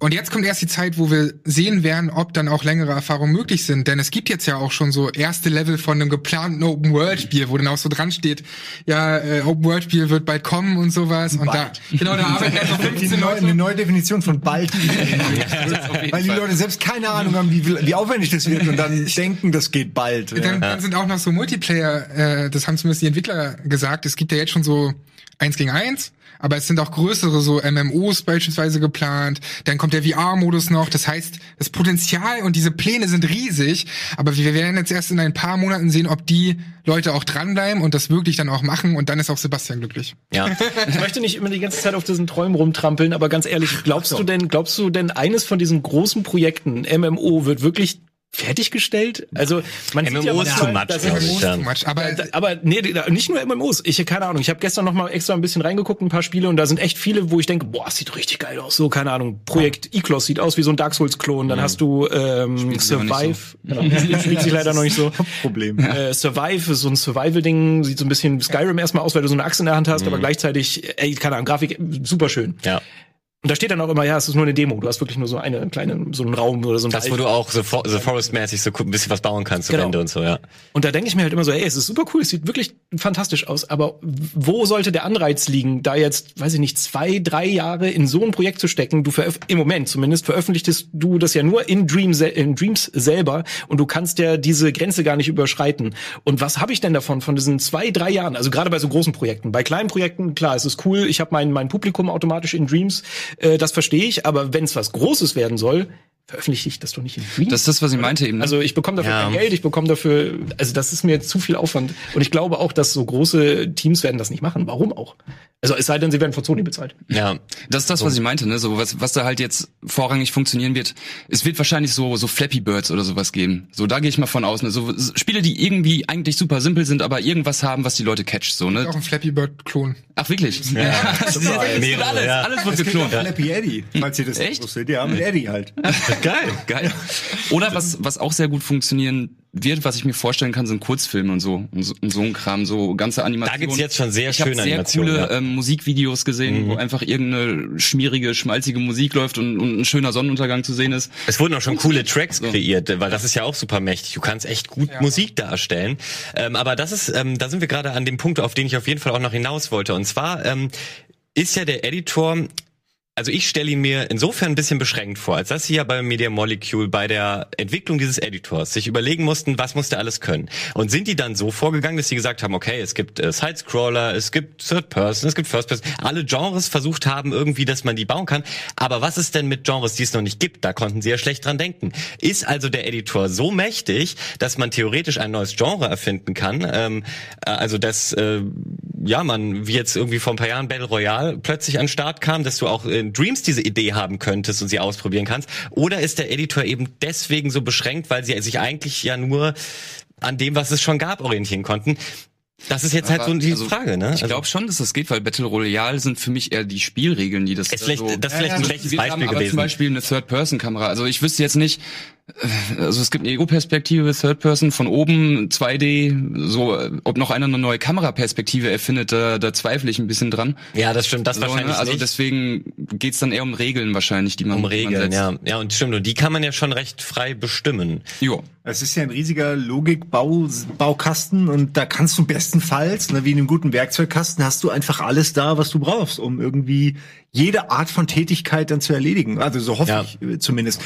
Und jetzt kommt erst die Zeit, wo wir sehen werden, ob dann auch längere Erfahrungen möglich sind. Denn es gibt jetzt ja auch schon so erste Level von einem geplanten Open-World-Spiel, wo dann auch so dran steht, ja, äh, Open-World-Spiel wird bald kommen und sowas. Und da, genau, da arbeiten ja so Die 15 neue, Leute. eine neue Definition von bald. [laughs] Weil die Fall. Leute selbst keine Ahnung haben, wie, wie aufwendig das wird und dann denken, das geht bald. Dann, dann sind auch noch so Multiplayer, äh, das haben zumindest die Entwickler gesagt, es gibt ja jetzt schon so eins gegen eins, aber es sind auch größere so MMOs beispielsweise geplant, dann kommt der VR-Modus noch, das heißt, das Potenzial und diese Pläne sind riesig, aber wir werden jetzt erst in ein paar Monaten sehen, ob die Leute auch dranbleiben und das wirklich dann auch machen. Und dann ist auch Sebastian glücklich. Ja. Ich möchte nicht immer die ganze Zeit auf diesen Träumen rumtrampeln, aber ganz ehrlich, glaubst du denn, glaubst du denn, eines von diesen großen Projekten, MMO, wird wirklich fertiggestellt? Also man sieht ja manchmal, too much, ich. MMOs ja. too much, aber aber nee, nicht nur MMOs. Ich keine Ahnung. Ich habe gestern noch mal extra ein bisschen reingeguckt, ein paar Spiele und da sind echt viele, wo ich denke, boah, das sieht richtig geil aus. So keine Ahnung. Projekt Eclos sieht aus wie so ein Dark Souls Klon. Dann hast du ähm, Survive. Genau, spielt sich [laughs] leider noch nicht so. Problem. Äh, Survive ist so ein Survival-Ding, sieht so ein bisschen Skyrim erstmal aus, weil du so eine Axt in der Hand hast, aber gleichzeitig, ey, keine Ahnung, Grafik super schön. ja. Und da steht dann auch immer, ja, es ist nur eine Demo. Du hast wirklich nur so eine kleine, so einen Raum oder so ein Das, wo Wald. du auch so, For so Forest-mäßig so ein bisschen was bauen kannst, so Genau. Wände und so, ja. Und da denke ich mir halt immer so, ey, es ist super cool, es sieht wirklich fantastisch aus, aber wo sollte der Anreiz liegen, da jetzt, weiß ich nicht, zwei, drei Jahre in so ein Projekt zu stecken? Du im Moment zumindest veröffentlichtest du das ja nur in Dreams, sel- in Dreams selber und du kannst ja diese Grenze gar nicht überschreiten. Und was habe ich denn davon von diesen zwei, drei Jahren? Also gerade bei so großen Projekten, bei kleinen Projekten, klar, es ist cool, ich habe mein mein Publikum automatisch in Dreams, äh, das verstehe ich, aber wenn es was Großes werden soll, veröffentliche ich das doch nicht in Dreams. Das ist das, was ich meinte eben. Ne? Also ich bekomme dafür Ja. kein Geld, ich bekomme dafür, also das ist mir jetzt zu viel Aufwand. Und ich glaube auch, dass so große Teams werden das nicht machen. Warum auch? Also es sei denn, sie werden von Sony bezahlt. Ja. Das ist das, was ich meinte, ne? So was, was da halt jetzt vorrangig funktionieren wird. Es wird wahrscheinlich so so Flappy Birds oder sowas geben. So da gehe ich mal von aus. Ne? So so Spiele, die irgendwie eigentlich super simpel sind, aber irgendwas haben, was die Leute catcht. So ne? auch ein Flappy Bird Klon. Ach wirklich? Ja. [laughs] Mehrere, alles, ja. alles wird geklont. Flappy Eddie, falls ihr das Echt? wusstet. Ja, mit Eddie halt. [laughs] Geil. Geil. Oder was, was auch sehr gut funktionieren wird, was ich mir vorstellen kann, sind Kurzfilme und so. Und so, und so ein Kram, so ganze Animationen. Da gibt's jetzt schon sehr ich schöne sehr Animationen, coole ja. ähm, Musikvideos gesehen, wo einfach irgendeine schmierige, schmalzige Musik läuft und, und ein schöner Sonnenuntergang zu sehen ist. Es wurden auch schon coole Tracks kreiert, weil das ist ja auch super mächtig. Du kannst echt gut Musik darstellen. Ähm, aber das ist, ähm, da sind wir gerade an dem Punkt, auf den ich auf jeden Fall auch noch hinaus wollte. Und zwar ähm, ist ja der Editor also ich stelle ihn mir insofern ein bisschen beschränkt vor, als dass sie ja bei Media Molecule bei der Entwicklung dieses Editors sich überlegen mussten, was muss der alles können. Und sind die dann so vorgegangen, dass sie gesagt haben, okay, es gibt äh, Sidescroller, es gibt Third Person, es gibt First Person, alle Genres versucht haben irgendwie, dass man die bauen kann. Aber was ist denn mit Genres, die es noch nicht gibt? Da konnten sie ja schlecht dran denken. Ist also der Editor so mächtig, dass man theoretisch ein neues Genre erfinden kann? Ähm, äh, also dass äh, ja man wie jetzt irgendwie vor ein paar Jahren Battle Royale plötzlich an den Start kam, dass du auch in Dreams diese Idee haben könntest und sie ausprobieren kannst? Oder ist der Editor eben deswegen so beschränkt, weil sie sich eigentlich ja nur an dem, was es schon gab, orientieren konnten? Das ist jetzt halt so die Also, Frage, ne? Ich glaube schon, dass das geht, weil Battle Royale sind für mich eher die Spielregeln, die das Ist vielleicht- so das ist vielleicht ein schlechtes Wir haben Beispiel aber gewesen. zum Beispiel eine Third-Person-Kamera. Also ich wüsste jetzt nicht, also es gibt eine Ego-Perspektive, Third-Person von oben, 2D, so, ob noch einer eine neue Kameraperspektive erfindet, da, da zweifle ich ein bisschen dran. ja, das stimmt, das So, ne? wahrscheinlich Also nicht. deswegen geht's dann eher um Regeln wahrscheinlich, die man um man Regeln, setzt. ja. Ja, und stimmt, und die kann man ja schon recht frei bestimmen. Jo. Es ist ja ein riesiger Logik-Baukasten und da kannst du bestenfalls, ne, wie in einem guten Werkzeugkasten, hast du einfach alles da, was du brauchst, um irgendwie jede Art von Tätigkeit dann zu erledigen. Also so hoffe Ja. ich äh, zumindest.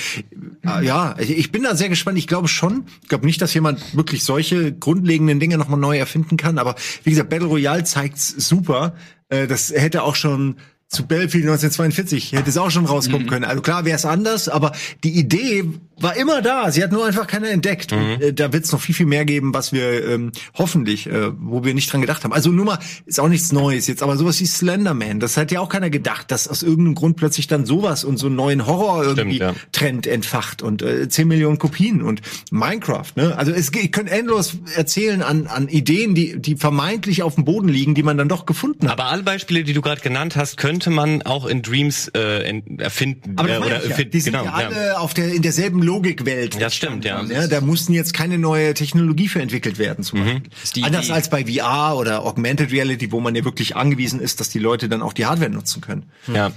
Ah, Ja, ich ich bin da sehr gespannt. Ich glaube schon. Ich glaube nicht, dass jemand wirklich solche grundlegenden Dinge nochmal neu erfinden kann. Aber wie gesagt, Battle Royale zeigt's super. Äh, Das hätte auch schon zu Battlefield 1942 hätte es auch schon rauskommen können. Also klar wäre es anders, aber die Idee war immer da. Sie hat nur einfach keiner entdeckt. Und, äh, da wird es noch viel, viel mehr geben, was wir ähm, hoffentlich, äh, wo wir nicht dran gedacht haben. Also nur mal, ist auch nichts Neues jetzt, aber sowas wie Slenderman, das hat ja auch keiner gedacht, dass aus irgendeinem Grund plötzlich dann sowas und so einen neuen Horror irgendwie ja. Trend entfacht und äh, 10 Millionen Kopien und Minecraft, ne? Also es ich könnte endlos erzählen an, an Ideen, die, die vermeintlich auf dem Boden liegen, die man dann doch gefunden hat. Aber alle Beispiele, die du gerade genannt hast, könnte man auch in Dreams äh, in, erfinden. Aber äh, oder ich ja. erfinden, die sind genau, ja alle auf der, in derselben Logikwelt. Das stimmt, ja. Ja, da mussten jetzt keine neue Technologie für entwickelt werden, zum Beispiel. Ist die Anders als bei VR oder Augmented Reality, wo man ja wirklich angewiesen ist, dass die Leute dann auch die Hardware nutzen können. Ja.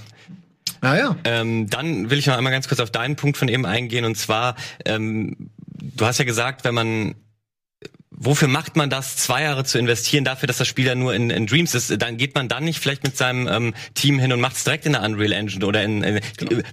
Naja. Ähm, dann will ich noch einmal ganz kurz auf deinen Punkt von eben eingehen und zwar, ähm, du hast ja gesagt, wenn man Wofür macht man das, zwei Jahre zu investieren dafür, dass das Spiel dann nur in, in Dreams ist? Dann geht man dann nicht vielleicht mit seinem ähm, Team hin und macht es direkt in der Unreal Engine oder in, in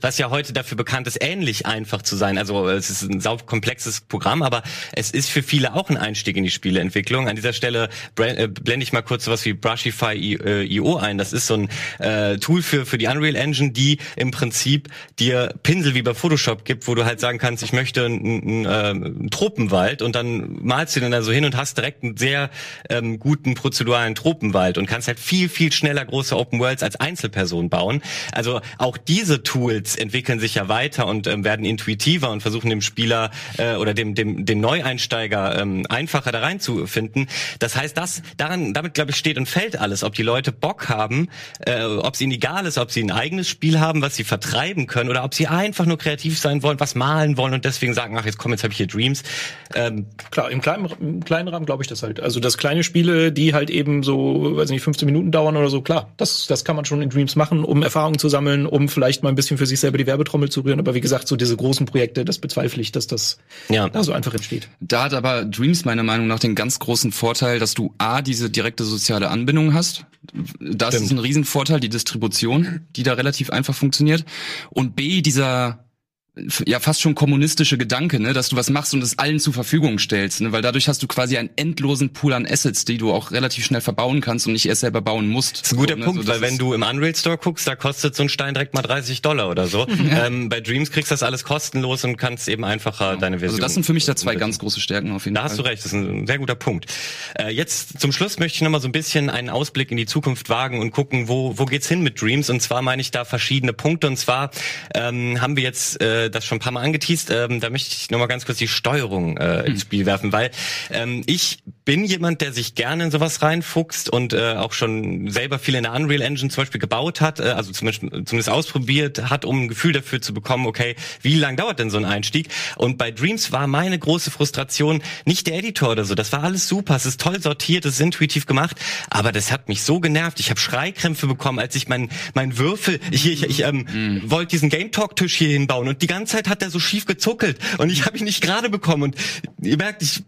was ja heute dafür bekannt ist, ähnlich einfach zu sein. Also es ist ein sau komplexes Programm, aber es ist für viele auch ein Einstieg in die Spieleentwicklung. An dieser Stelle äh, blende ich mal kurz sowas wie Brushify I- äh, IO ein. Das ist so ein äh, Tool für für die Unreal Engine, die im Prinzip dir Pinsel wie bei Photoshop gibt, wo du halt sagen kannst, ich möchte einen, einen, äh, einen Tropenwald und dann malst du den da so hin und hast direkt einen sehr ähm, guten prozeduralen Tropenwald und kannst halt viel, viel schneller große Open Worlds als Einzelperson bauen. Also auch diese Tools entwickeln sich ja weiter und ähm, werden intuitiver und versuchen dem Spieler äh, oder dem, dem, dem Neueinsteiger ähm, einfacher da reinzufinden. Das heißt, das daran, damit glaube ich steht und fällt alles, ob die Leute Bock haben, äh, ob es ihnen egal ist, ob sie ein eigenes Spiel haben, was sie vertreiben können oder ob sie einfach nur kreativ sein wollen, was malen wollen und deswegen sagen, ach jetzt komm, jetzt habe ich hier Dreams. Ähm, Klar, im kleinen, im kleinen Rahmen glaube ich das halt. Also das kleine Spiele, die halt eben so, weiß nicht, 15 Minuten dauern oder so, klar, das, das kann man schon in Dreams machen, um Erfahrungen zu sammeln, um vielleicht mal ein bisschen für sich selber die Werbetrommel zu rühren. Aber wie gesagt, so diese großen Projekte, das bezweifle ich, dass das Ja. da so einfach entsteht. Da hat aber Dreams meiner Meinung nach den ganz großen Vorteil, dass du A, diese direkte soziale Anbindung hast. Das ist ein Riesenvorteil, die Distribution, die da relativ einfach funktioniert. Und B, dieser ja fast schon kommunistische Gedanke, ne, dass du was machst und es allen zur Verfügung stellst, ne, weil dadurch hast du quasi einen endlosen Pool an Assets, die du auch relativ schnell verbauen kannst und nicht erst selber bauen musst. Das ist ein guter So, ne, Punkt, so, weil wenn du im Unreal Store guckst, da kostet so ein Stein direkt mal 30 Dollar oder so. [laughs] Ähm, bei Dreams kriegst du das alles kostenlos und kannst eben einfacher deine Version. also das sind für mich da zwei ganz große Stärken auf jeden Da Fall. hast du recht, das ist ein sehr guter Punkt. Äh, jetzt zum Schluss möchte ich noch mal so ein bisschen einen Ausblick in die Zukunft wagen und gucken, wo, wo geht's hin mit Dreams. Und zwar meine ich da verschiedene Punkte. Und zwar ähm, haben wir jetzt äh, das schon ein paar Mal angeteased. Ähm, da möchte ich noch mal ganz kurz die Steuerung äh, ins Spiel werfen, weil ähm, ich bin jemand, der sich gerne in sowas reinfuchst und äh, auch schon selber viel in der Unreal Engine zum Beispiel gebaut hat, äh, also zumindest, zumindest ausprobiert hat, um ein Gefühl dafür zu bekommen, okay, wie lang dauert denn so ein Einstieg? Und bei Dreams war meine große Frustration nicht der Editor oder so. Das war alles super, es ist toll sortiert, es ist intuitiv gemacht, aber das hat mich so genervt. Ich habe Schreikrämpfe bekommen, als ich meinen mein Würfel, ich, ich, ich ähm, wollte diesen Game Talk Tisch hier hinbauen und die ganze Zeit hat der so schief gezuckelt und ich habe ihn nicht gerade bekommen. Und ihr merkt, ich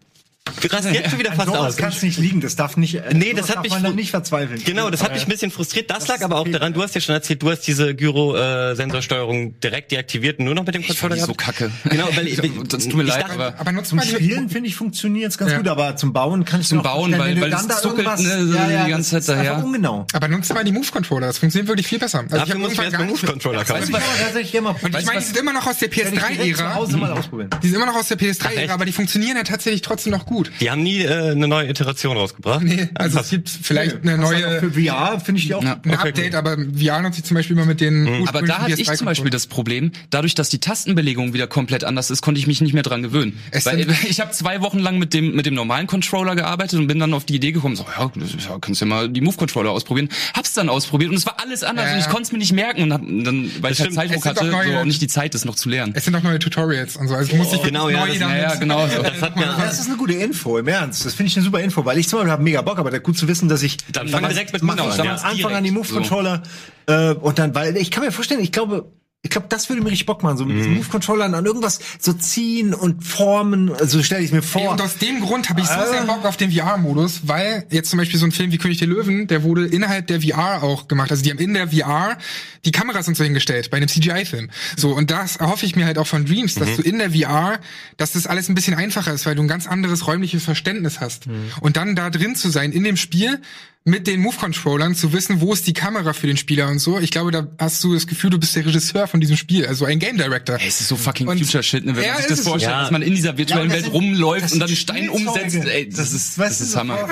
raste jetzt schon wieder fast Sowas aus. kann es nicht liegen. Das darf nicht. äh, Nee, das hat darf mich nicht verzweifeln. Genau, das hat mich ein bisschen frustriert. Das, lag ist aber auch daran, du hast ja schon erzählt, du hast diese Gyro-Sensorsteuerung direkt deaktiviert und nur noch mit dem Controller die so gehabt. kacke. Genau, weil [laughs] ich, das tut mir ich leid, dachte- aber Aber nutzt Zum Spielen, finde ich, funktioniert's ganz Ja. gut, aber zum Bauen kann ich Zum mir auch Bauen, weil- du weil dann das da zuckelt, ne, so ja, ja, die ganze das Zeit ist daher. ungenau. aber nutzt mal die Move-Controller, das funktioniert wirklich viel besser. Also Dafür hab muss ich irgendwann erst gar einen nicht- Move-Controller Das kaufen. Und ich du, meine, die sind immer noch aus der Werde ich direkt zu PS3-Ära. Hause mal ausprobieren. Die sind immer noch aus der Ach, echt? PS3-Ära, aber die funktionieren ja tatsächlich trotzdem noch gut. Die haben nie äh, eine neue Iteration rausgebracht. Nee, also es gibt vielleicht eine halt auch neue Für VR finde ich die auch. Ja. ein Okay, Update, aber VR nutze ich zum Beispiel immer mit den Aber da hatte ich zum Beispiel das Problem, dadurch, dass die Tastenbelegung wieder komplett anders ist, konnte ich mich nicht mehr dran gewöhnen. Es Weil [laughs] ich habe zwei Wochen lang mit dem mit dem normalen Controller gearbeitet und bin dann auf die Idee gekommen, so ja, ist kannst ja mal die Move Controller ausprobieren. Hab's dann ausprobiert und es war alles anders Ja, und ich konnte es mir nicht merken und hab, dann weil ich halt. Zeitdruck hatte, neue- so auch nicht die Zeit, das noch zu lernen. Es sind auch neue Tutorials und so. Also du musst dich genau, ja, neu das- ja, genau so. Das hat mir- Das ist eine gute Info, im Ernst. Das finde ich eine super Info, weil ich zum Beispiel habe mega Bock, aber da gut zu wissen, dass ich Dann fang direkt mit mach ich an. Anfang Direkt. an die Move Controller äh, und dann, weil ich kann mir vorstellen, ich glaube, Ich glaube, das würde mir richtig Bock machen, so mit diesen Move-Controllern an irgendwas so ziehen und formen. Also stelle ich mir Ey, vor. und aus dem Grund habe ich so Äh. sehr Bock auf den VR-Modus, weil jetzt zum Beispiel so ein Film wie König der Löwen, der wurde innerhalb der VR auch gemacht. Also die haben in der VR die Kameras und so hingestellt, bei einem CGI-Film. So, und das erhoffe ich mir halt auch von Dreams, dass du in der VR, dass das alles ein bisschen einfacher ist, weil du ein ganz anderes räumliches Verständnis hast. Und dann da drin zu sein, in dem Spiel, mit den Move-Controllern zu wissen, wo ist die Kamera für den Spieler und so. Ich glaube, da hast du das Gefühl, du bist der Regisseur von diesem Spiel, also ein Game Director. Ey, es ist so fucking Und- Future Shit, ne, wenn Ja, man sich ist das vorstellt, Ja. dass man in dieser virtuellen Ja, Welt das sind- rumläuft das und dann Stein umsetzt. Ey, das, ist, das du, ist Hammer.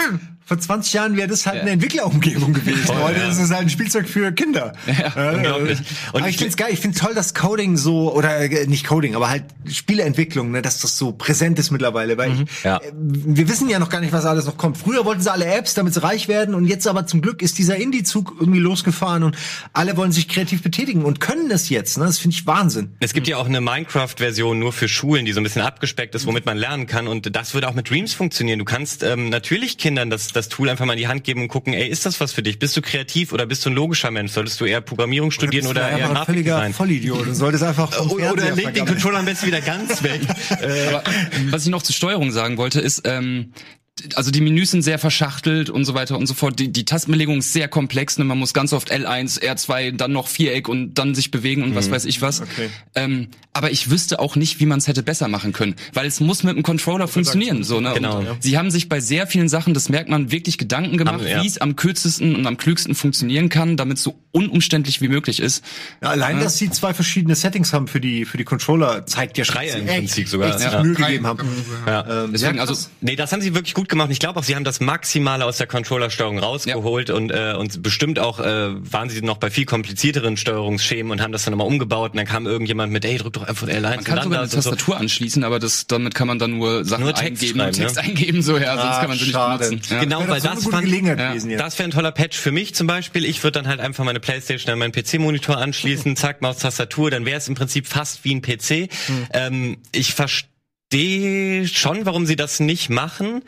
Vor, vor 20 Jahren wäre das halt eine Entwicklerumgebung gewesen. Heute ist es halt ein Spielzeug für Kinder. Ja, unglaublich. Und aber ich- ich finde es geil. Ich finde toll, dass Coding so, oder äh, nicht Coding, aber halt Spieleentwicklung, ne, dass das so präsent ist mittlerweile. Weil ich, Ja. äh, wir wissen ja noch gar nicht, was alles noch kommt. Früher wollten sie alle Apps, damit sie reich werden. Und jetzt aber zum Glück ist dieser Indie-Zug irgendwie losgefahren und alle wollen sich kreativ betätigen und können es jetzt. Ne? Das finde ich Wahnsinn. Es gibt ja auch eine Minecraft-Version nur für Schulen, die so ein bisschen abgespeckt ist, womit man lernen kann. Und das würde auch mit Dreams funktionieren. Du kannst ähm, natürlich Kindern das, das Tool einfach mal in die Hand geben und gucken, ey, ist das was für dich? Bist du kreativ oder bist du ein logischer Mensch? Solltest du eher Programmierung studieren oder, du eher einfach ein völliger Grafikdesign? Vollidiot und solltest einfach vom Oder, oder leg den. Controller am besten wieder ganz weg. [laughs] äh, Aber was ich noch zur Steuerung sagen wollte, ist, ähm, also die Menüs sind sehr verschachtelt und so weiter und so fort. Die, die Tastenbelegung ist sehr komplex. Ne? Man muss ganz oft L1, R2, dann noch Viereck und dann sich bewegen und was weiß ich was. Okay. Ähm, aber ich wüsste auch nicht, wie man es hätte besser machen können, weil es muss mit dem Controller funktionieren. So, ne? Genau. Und Sie haben sich bei sehr vielen Sachen, das merkt man, wirklich Gedanken gemacht, ja. wie es am kürzesten und am klügsten funktionieren kann, damit es so unumständlich wie möglich ist. Ja, allein, dass sie zwei verschiedene Settings haben für die für die Controller, zeigt ja schon, Drei dass sie im Prinzip sogar, echt ja. Mühe Drei. gegeben haben. ja. Ähm, Deswegen, ja, also. Nee, das haben sie wirklich gut gemacht. Ich glaube auch, sie haben das Maximale aus der Controllersteuerung rausgeholt und, äh, und bestimmt auch äh, waren sie noch bei viel komplizierteren Steuerungsschemen und haben das dann nochmal umgebaut und dann kam irgendjemand mit, ey, drück doch einfach L1 Man kann und sogar eine und so. Tastatur anschließen, aber das, damit kann man dann nur Sachen Nur Text eingeben, schreiben, Text ne? eingeben, so ja, sonst Ah, kann man sie nicht schade. benutzen. Ja. Genau, weil so eine das gute fand, Gelegenheit ja, gewesen das wäre ein toller Patch für mich zum Beispiel. Ich würde dann halt einfach meine Playstation an meinen PC-Monitor anschließen, zack, Maus, Tastatur, dann wäre es im Prinzip fast wie ein PC. Ähm, ich verstehe schon, warum sie das nicht machen.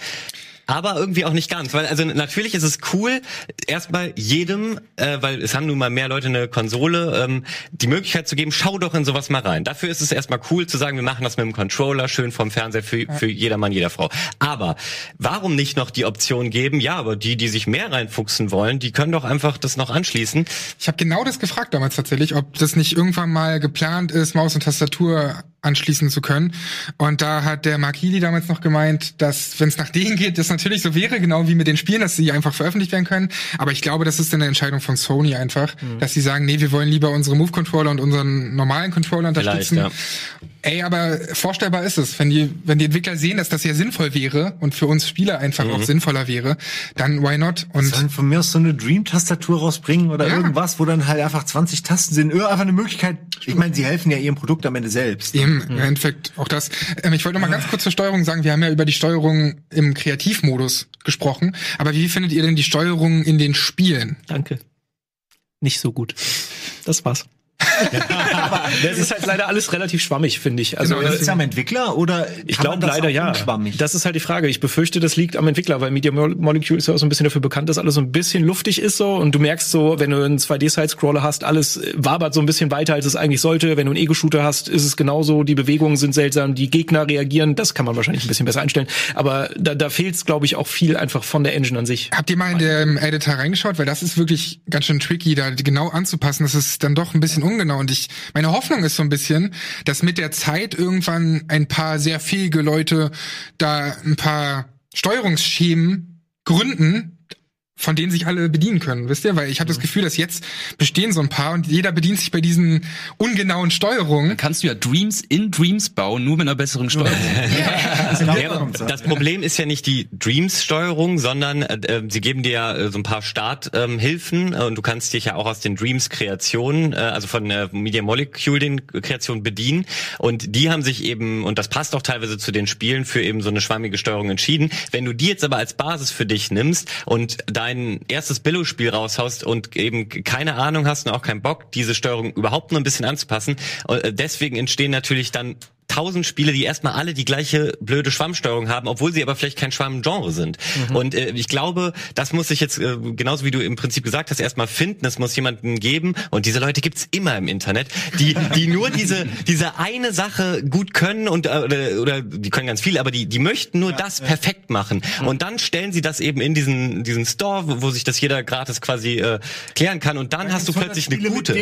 Aber irgendwie auch nicht ganz, weil also natürlich ist es cool, erstmal jedem, äh, weil es haben nun mal mehr Leute eine Konsole, ähm, die Möglichkeit zu geben, schau doch in sowas mal rein. Dafür ist es erstmal cool zu sagen, wir machen das mit dem Controller, schön vom Fernseher für, für jedermann, jeder Frau. Aber warum nicht noch die Option geben, ja, aber die, die sich mehr reinfuchsen wollen, die können doch einfach das noch anschließen. Ich habe genau das gefragt damals tatsächlich, ob das nicht irgendwann mal geplant ist, Maus und Tastatur anschließen zu können. Und da hat der Mark Healy damals noch gemeint, dass, wenn es nach denen geht, das natürlich so wäre, genau wie mit den Spielen, dass sie einfach veröffentlicht werden können. Aber ich glaube, das ist dann eine Entscheidung von Sony einfach, dass sie sagen, nee, wir wollen lieber unsere Move-Controller und unseren normalen Controller unterstützen. ja. Ey, aber vorstellbar ist es, wenn die, wenn die Entwickler sehen, dass das ja sinnvoll wäre und für uns Spieler einfach Mhm. auch sinnvoller wäre, dann why not? Und Sollen von mir aus so eine Dream-Tastatur rausbringen oder Ja. irgendwas, wo dann halt einfach 20 Tasten sind. Oder einfach eine Möglichkeit. Ich meine, sie helfen ja ihrem Produkt am Ende selbst. Eben, im Endeffekt auch das. Ähm, ich wollte noch mal ganz kurz zur Steuerung sagen, wir haben ja über die Steuerung im Kreativmodus gesprochen, aber wie findet ihr denn die Steuerung in den Spielen? Danke. Nicht so gut. Das war's. Das ist halt leider alles relativ schwammig, finde ich. Also Genau, Liegt es am Entwickler oder ich glaube das leider ja. unschwammig? Das ist halt die Frage. Ich befürchte, das liegt am Entwickler, weil Media Mo- Molecule ist ja auch so ein bisschen dafür bekannt, dass alles so ein bisschen luftig ist so und du merkst so, wenn du einen 2D-Side-Scroller hast, alles äh, wabert so ein bisschen weiter, als es eigentlich sollte. Wenn du einen Ego-Shooter hast, ist es genauso. Die Bewegungen sind seltsam, die Gegner reagieren. Das kann man wahrscheinlich ein bisschen besser einstellen. Aber da, da fehlt es, glaube ich, auch viel einfach von der Engine an sich. Habt ihr mal in den Editor reingeschaut? Weil das ist wirklich ganz schön tricky, da genau anzupassen. Das ist dann doch ein bisschen ungenau. Und ich, meine Hoffnung ist so ein bisschen, dass mit der Zeit irgendwann ein paar sehr fähige Leute da ein paar Steuerungsschemen gründen, von denen sich alle bedienen können, wisst ihr? Weil ich habe das Gefühl, dass jetzt bestehen so ein paar und jeder bedient sich bei diesen ungenauen Steuerungen. Kannst du ja Dreams in Dreams bauen, nur mit einer besseren Steuerung. Ja, [laughs] das Problem ist ja nicht die Dreams-Steuerung, sondern äh, sie geben dir ja äh, so ein paar Starthilfen ähm, äh, und du kannst dich ja auch aus den Dreams-Kreationen, äh, also von äh, Media Molecule den Kreationen bedienen. Und die haben sich eben, und das passt auch teilweise zu den Spielen, für eben so eine schwammige Steuerung entschieden. Wenn du die jetzt aber als Basis für dich nimmst und dein erstes Billo-Spiel raushaust und eben keine Ahnung hast und auch keinen Bock, diese Steuerung überhaupt nur ein bisschen anzupassen, äh, deswegen entstehen natürlich dann tausend Spiele, die erstmal alle die gleiche blöde Schwammsteuerung haben, obwohl sie aber vielleicht kein Schwammgenre sind. Mhm. Und äh, ich glaube, das muss sich jetzt, äh, genauso wie du im Prinzip gesagt hast, erstmal finden. Es muss jemanden geben. Und diese Leute gibt's immer im Internet, die, die nur diese, diese eine Sache gut können und äh, oder, oder die können ganz viel, aber die, die möchten nur das perfekt machen. Mhm. Und dann stellen sie das eben in diesen, diesen Store, wo, wo sich das jeder gratis quasi äh, klären kann. Und dann hast du plötzlich eine gute.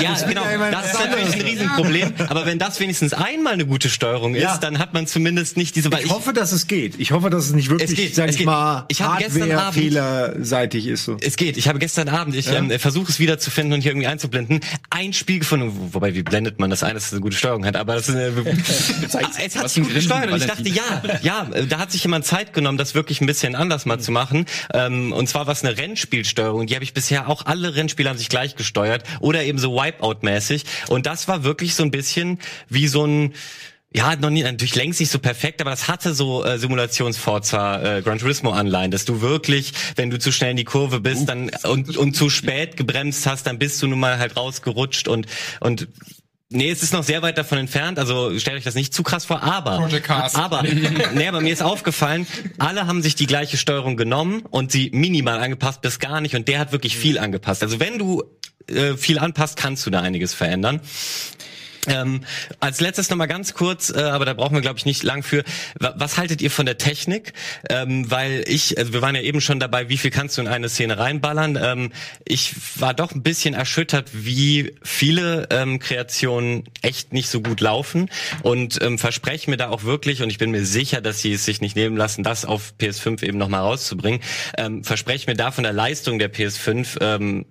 Ja, [laughs] genau. ja Das ist natürlich ein. Riesenproblem. Aber wenn das wenigseitig einmal eine gute Steuerung ist, Ja. dann hat man zumindest nicht diese. weil Ich hoffe, dass es geht. Ich hoffe, dass es nicht wirklich, Es geht, sag es ich geht. mal, Ich Hardware-fehlerseitig ist so. Es geht. Ich habe gestern Abend, ich ähm, versuche es wieder zu finden und hier irgendwie einzublenden, ein Spiel gefunden, wo- wobei wie blendet man das ein, dass es eine gute Steuerung hat, aber das ist eine, [laughs] es hat sich gut gesteuert und ich dachte, ja, ja, da hat sich jemand Zeit genommen, das wirklich ein bisschen anders mal zu machen. Ähm, und zwar was eine Rennspielsteuerung, die habe ich bisher auch alle Rennspiele haben sich gleich gesteuert oder eben so Wipeout-mäßig und das war wirklich so ein bisschen wie so ein ja, noch nie, natürlich längst nicht so perfekt, aber das hatte so äh, Simulationsforza äh, Gran Turismo Anleihen, dass du wirklich, wenn du zu schnell in die Kurve bist, dann und, und zu spät gebremst hast, dann bist du nun mal halt rausgerutscht und und Nee, es ist noch sehr weit davon entfernt, also stellt euch das nicht zu krass vor, aber aber [laughs] nee, aber mir ist aufgefallen, alle haben sich die gleiche Steuerung genommen und sie minimal angepasst bis gar nicht und der hat wirklich viel angepasst. Also wenn du äh, viel anpasst, kannst du da einiges verändern. Ähm, als letztes noch mal ganz kurz, äh, aber da brauchen wir glaube ich nicht lang für. Wa- Was haltet ihr von der Technik? Ähm, weil ich, also wir waren ja eben schon dabei, wie viel kannst du in eine Szene reinballern? Ähm, ich war doch ein bisschen erschüttert, wie viele ähm, Kreationen echt nicht so gut laufen und ähm, verspreche mir da auch wirklich und ich bin mir sicher, dass sie es sich nicht nehmen lassen, das auf PS5 eben noch mal rauszubringen. Ähm, verspreche mir da von der Leistung der PS5 ähm,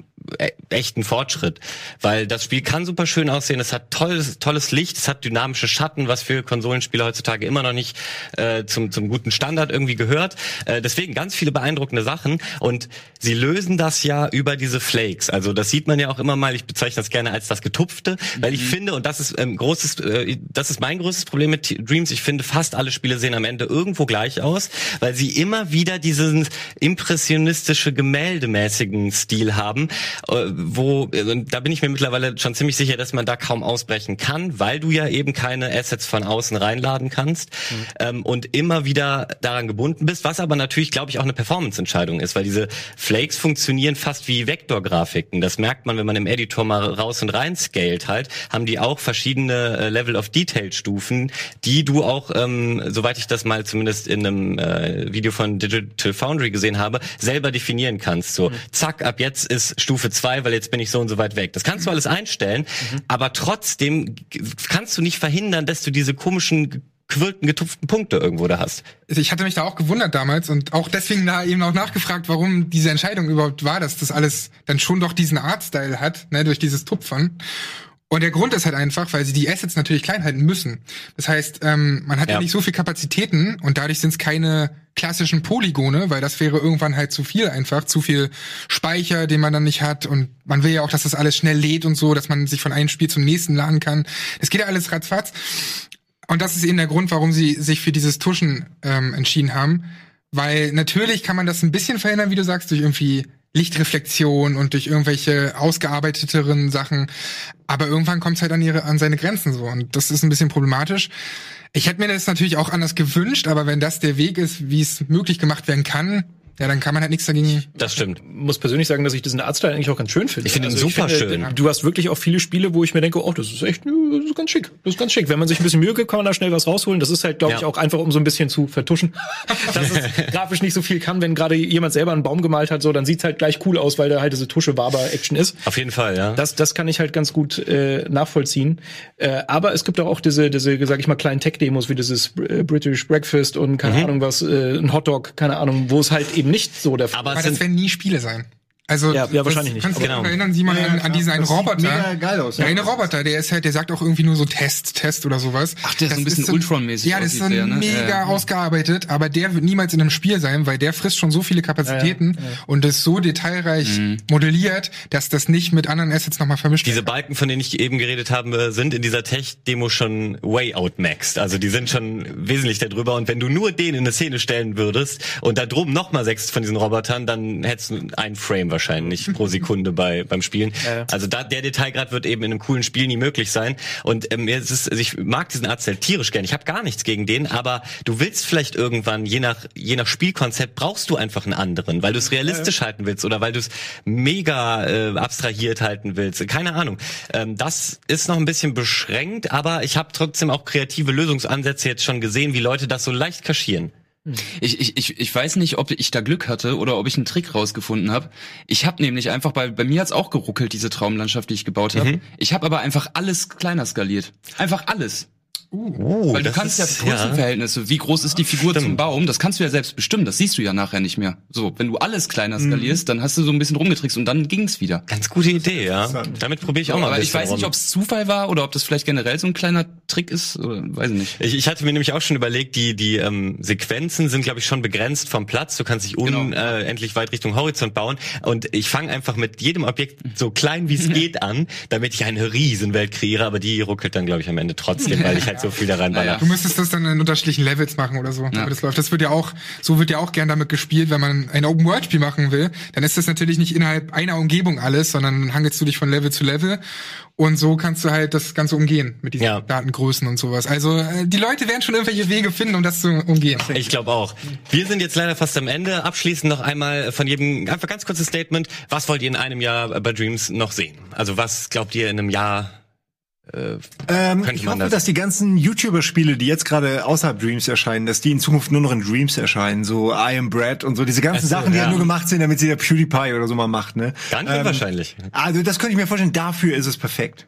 echten Fortschritt, weil das Spiel kann super schön aussehen, es hat tolles, tolles Licht, es hat dynamische Schatten, was für Konsolenspiele heutzutage immer noch nicht äh, zum, zum guten Standard irgendwie gehört. Äh, deswegen ganz viele beeindruckende Sachen und sie lösen das ja über diese Flakes. Also das sieht man ja auch immer mal, ich bezeichne das gerne als das Getupfte, weil ich finde, und das ist ähm, großes, äh, das ist mein größtes Problem mit Dreams, ich finde fast alle Spiele sehen am Ende irgendwo gleich aus, weil sie immer wieder diesen impressionistische gemäldemäßigen Stil haben, äh, wo äh, und da bin ich mir mittlerweile schon ziemlich sicher, dass man da kaum ausbrechen kann, weil du ja eben keine Assets von außen reinladen kannst ähm, und immer wieder daran gebunden bist, was aber natürlich, glaube ich, auch eine Performance-Entscheidung ist, weil diese Flakes funktionieren fast wie Vektorgrafiken. Das merkt man, wenn man im Editor mal raus und rein scaled halt, haben die auch verschiedene äh, Level of Detail Stufen, die du auch, ähm, soweit ich das mal zumindest in einem äh, Video von Digital Foundry gesehen habe, selber definieren kannst. So, zack, ab jetzt ist Stufe 2, weil jetzt bin ich so und so weit weg. Das kannst du alles einstellen, aber trotzdem kannst du nicht verhindern, dass du diese komischen quirlten, getupften Punkte irgendwo da hast. Also ich hatte mich da auch gewundert damals und auch deswegen da eben auch nachgefragt, warum diese Entscheidung überhaupt war, dass das alles dann schon doch diesen Artstyle hat, ne, durch dieses Tupfern. Und der Grund ist halt einfach, weil sie die Assets natürlich klein halten müssen. Das heißt, ähm, man hat ja. Ja. nicht so viel Kapazitäten und dadurch sind es keine klassischen Polygone, weil das wäre irgendwann halt zu viel einfach, zu viel Speicher, den man dann nicht hat und man will ja auch, dass das alles schnell lädt und so, dass man sich von einem Spiel zum nächsten laden kann. Das geht ja alles ratzfatz. Und das ist eben der Grund, warum sie sich für dieses Tuschen ähm, entschieden haben. Weil natürlich kann man das ein bisschen verhindern, wie du sagst, durch irgendwie Lichtreflexion und durch irgendwelche ausgearbeiteteren Sachen. Aber irgendwann kommt es halt an ihre, an seine Grenzen so. Und das ist ein bisschen problematisch. Ich hätte mir das natürlich auch anders gewünscht, aber wenn das der Weg ist, wie es möglich gemacht werden kann, ja, dann kann man halt nichts dagegen. Das stimmt. muss persönlich sagen, dass ich diesen Artstyle eigentlich auch ganz schön finde. Also Ich finde ihn super schön. Du hast wirklich auch viele Spiele, wo ich mir denke, oh, das ist echt, das ist ganz schick. Das ist ganz schick. Wenn man sich ein bisschen Mühe gibt, kann man da schnell was rausholen. Das ist halt, glaube Ja. ich, auch einfach, um so ein bisschen zu vertuschen. [laughs] dass es [laughs] grafisch nicht so viel kann, wenn gerade jemand selber einen Baum gemalt hat, so, dann sieht's halt gleich cool aus, weil da halt diese Tusche-Barber-Action ist. Auf jeden Fall, ja. Das, das kann ich halt ganz gut äh, nachvollziehen. Äh, aber es gibt auch, auch diese, diese, sag ich mal, kleinen Tech-Demos wie dieses äh, British Breakfast und keine Ahnung was, äh, ein Hotdog, keine Ahnung, wo es halt eben nicht so der Fall Aber Aber das werden nie Spiele sein. Also Ja, ja, wahrscheinlich nicht. Kannst du Genau. dich erinnern, Simon, an, an diesen einen das sieht Roboter? mega geil aus, Der ja. eine Roboter, der ist halt, der sagt auch irgendwie nur so Test, Test oder sowas. Ach, der ist so ein Das bisschen Ultron-mäßig Ja, das ist so der, ne? mega Ja. ausgearbeitet, aber der wird niemals in einem Spiel sein, weil der frisst schon so viele Kapazitäten und ist so detailreich Mhm. modelliert, dass das nicht mit anderen Assets nochmal vermischt Diese wird. Balken, von denen ich eben geredet habe, sind in dieser Tech-Demo schon way outmaxed. Also die sind schon wesentlich darüber. Und wenn du nur den in eine Szene stellen würdest und da drum nochmal sechs von diesen Robotern, dann hättest du einen Frame wahrscheinlich pro [laughs] Sekunde bei beim Spielen. Ja. Also da der Detailgrad wird eben in einem coolen Spiel nie möglich sein. Und ähm, mir ist es, also ich mag diesen Artstyle tierisch gern. Ich habe gar nichts gegen den, aber du willst vielleicht irgendwann je nach je nach Spielkonzept brauchst du einfach einen anderen, weil du es realistisch halten willst oder weil du es mega äh, abstrahiert halten willst. Keine Ahnung. Ähm, das ist noch ein bisschen beschränkt, aber ich habe trotzdem auch kreative Lösungsansätze jetzt schon gesehen, wie Leute das so leicht kaschieren. Ich, ich, ich, ich weiß nicht, ob ich da Glück hatte oder ob ich einen Trick rausgefunden habe. Ich habe nämlich einfach, bei, bei mir hat's auch geruckelt, diese Traumlandschaft, die ich gebaut habe. Ich habe aber einfach alles kleiner skaliert. Einfach alles. Uh, Weil du kannst ja ist- Größenverhältnisse, wie groß ist die Figur Stimmt. zum Baum, das kannst du ja selbst bestimmen, das siehst du ja nachher nicht mehr. So, wenn du alles kleiner Mhm. skalierst, dann hast du so ein bisschen rumgetrickst und dann ging's wieder. Ganz gute Idee, ja. Damit probiere ich auch mal ein Aber ich bisschen weiß nicht, ob es Zufall war oder ob das vielleicht generell so ein kleiner Trick ist, oder weiß ich nicht. Ich, ich hatte mir nämlich auch schon überlegt, die die ähm, Sequenzen sind, glaube ich, schon begrenzt vom Platz. Du kannst dich Genau. unendlich weit Richtung Horizont bauen. Und ich fange einfach mit jedem Objekt so klein wie es [laughs] geht an, damit ich eine riesen Welt kreiere. Aber die ruckelt dann, glaube ich, am Ende trotzdem, weil ich halt [laughs] so viel da reinballer. Du müsstest das dann in unterschiedlichen Levels machen oder so, damit das läuft. Das wird ja auch, so wird ja auch gern damit gespielt, wenn man ein Open-World-Spiel machen will, dann ist das natürlich nicht innerhalb einer Umgebung alles, sondern dann hangelst du dich von Level zu Level und so kannst du halt das Ganze umgehen mit diesen Ja. Datengrößen und sowas. Also äh, die Leute werden schon irgendwelche Wege finden, um das zu umgehen. Ich glaube auch. Wir sind jetzt leider fast am Ende. Abschließend noch einmal von jedem einfach ganz kurzes Statement. Was wollt ihr in einem Jahr bei Dreams noch sehen? Also was glaubt ihr in einem Jahr? Äh, Ähm, ich man hoffe, das- dass die ganzen YouTuber-Spiele, die jetzt gerade außerhalb Dreams erscheinen, dass die in Zukunft nur noch in Dreams erscheinen. So I Am Bread und so diese ganzen so, Sachen, die ja. ja nur gemacht sind, damit sie der PewDiePie oder so mal macht. Ne? ganz Ähm, unwahrscheinlich. Also das könnte ich mir vorstellen, dafür ist es perfekt.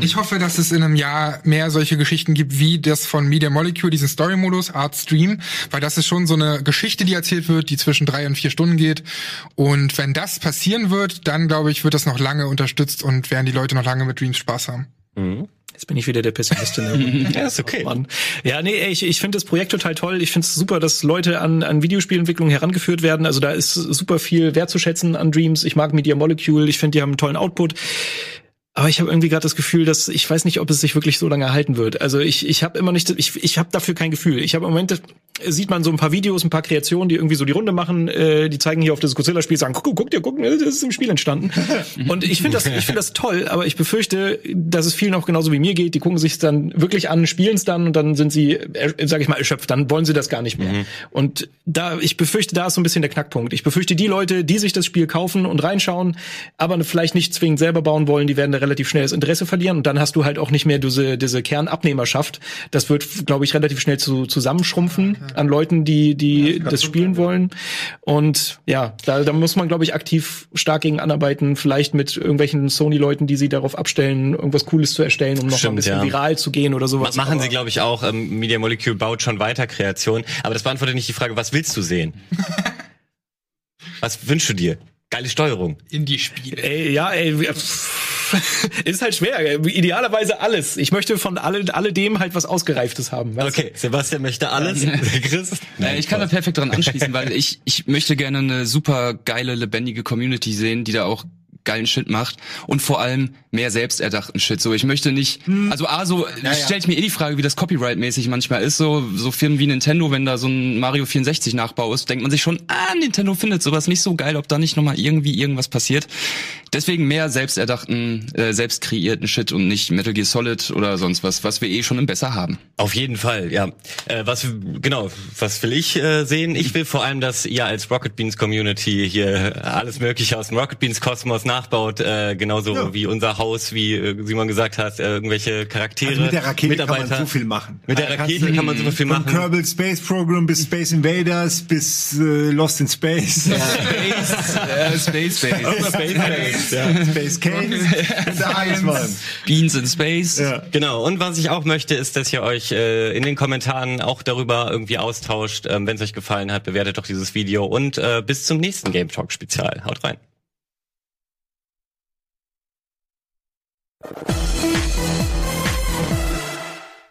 Ich hoffe, dass es in einem Jahr mehr solche Geschichten gibt, wie das von Media Molecule, diesen Story-Modus, Art Stream, weil das ist schon so eine Geschichte, die erzählt wird, die zwischen drei und vier Stunden geht. Und wenn das passieren wird, dann glaube ich, wird das noch lange unterstützt und werden die Leute noch lange mit Dreams Spaß haben. Jetzt bin ich wieder der Pessimist. Ne? [laughs] Ja, ist okay. Mann. Ja, nee, ich, ich finde das Projekt total toll. Ich finde es super, dass Leute an, an Videospielentwicklung herangeführt werden. Also da ist super viel wertzuschätzen an Dreams. Ich mag Media Molecule. Ich finde, die haben einen tollen Output. Aber ich habe irgendwie gerade das Gefühl, dass ich weiß nicht, ob es sich wirklich so lange halten wird. Also ich, ich habe immer nicht, ich, ich habe dafür kein Gefühl. Ich habe im Moment sieht man so ein paar Videos, ein paar Kreationen, die irgendwie so die Runde machen. Äh, die zeigen hier auf das Godzilla-Spiel, sagen, guck, guck dir, guck, das ist im Spiel entstanden. [laughs] Und ich finde das, ich finde das toll, aber ich befürchte, dass es vielen auch genauso wie mir geht. Die gucken sich dann wirklich an, spielen es dann und dann sind sie, äh, sag ich mal, erschöpft. Dann wollen sie das gar nicht mehr. Und da, ich befürchte, da ist so ein bisschen der Knackpunkt. Ich befürchte, die Leute, die sich das Spiel kaufen und reinschauen, aber vielleicht nicht zwingend selber bauen wollen, die werden da relativ schnell das Interesse verlieren und dann hast du halt auch nicht mehr diese, diese Kernabnehmerschaft. Das wird, glaube ich, relativ schnell zu, zusammenschrumpfen an Leuten, die, die das spielen wollen. Und ja, da, da muss man, glaube ich, aktiv stark gegen anarbeiten, vielleicht mit irgendwelchen Sony-Leuten, die sie darauf abstellen, irgendwas Cooles zu erstellen, um noch mal ein Stimmt, bisschen ja. viral zu gehen oder sowas. Machen Aber- sie, glaube ich, auch. Ähm, Media Molecule baut schon weiter Kreation. Aber das beantwortet nicht die Frage, was willst du sehen? [laughs] was wünschst du dir? Geile Steuerung. Indie-Spiele. Ey, ja, ey, wir- [laughs] ist halt schwer. Idealerweise alles. Ich möchte von alle, alledem halt was Ausgereiftes haben. weißt du? Okay, Sebastian möchte alles. Chris? [laughs] Äh, ich kann da perfekt dran anschließen, weil ich, ich möchte gerne eine super geile, lebendige Community sehen, die da auch geilen Shit macht und vor allem mehr selbsterdachten Shit. So, ich möchte nicht, also A, so stelle ich mir eh die Frage, wie das Copyright-mäßig manchmal ist. So, so Firmen wie Nintendo, wenn da so ein Mario 64 Nachbau ist, denkt man sich schon, ah, Nintendo findet sowas nicht so geil, ob da nicht nochmal irgendwie irgendwas passiert. Deswegen mehr selbsterdachten, äh, selbst kreierten Shit und nicht Metal Gear Solid oder sonst was, was wir eh schon im Besser haben. Auf jeden Fall, ja. Äh, was genau, was will ich äh, sehen? Ich will vor allem, dass ihr als Rocket Beans Community hier alles Mögliche aus dem Rocket Beans Kosmos nachbaut, äh, genauso Ja. wie unser Haus, wie äh, Simon gesagt hat, äh, irgendwelche Charaktere, Also mit der Rakete Mitarbeiter. kann man so viel machen. Mit der Da Rakete kann man super viel Von machen. Kerbal Space Program bis Space Invaders bis äh, Lost in Space. Space, Space, [laughs] Space. Space Cave. Da alles machen. Beans in Space. Ja. Genau, und was ich auch möchte, ist, dass ihr euch äh, in den Kommentaren auch darüber irgendwie austauscht. Ähm, Wenn es euch gefallen hat, bewertet doch dieses Video und äh, bis zum nächsten Game Talk Spezial. Haut rein. Thank you.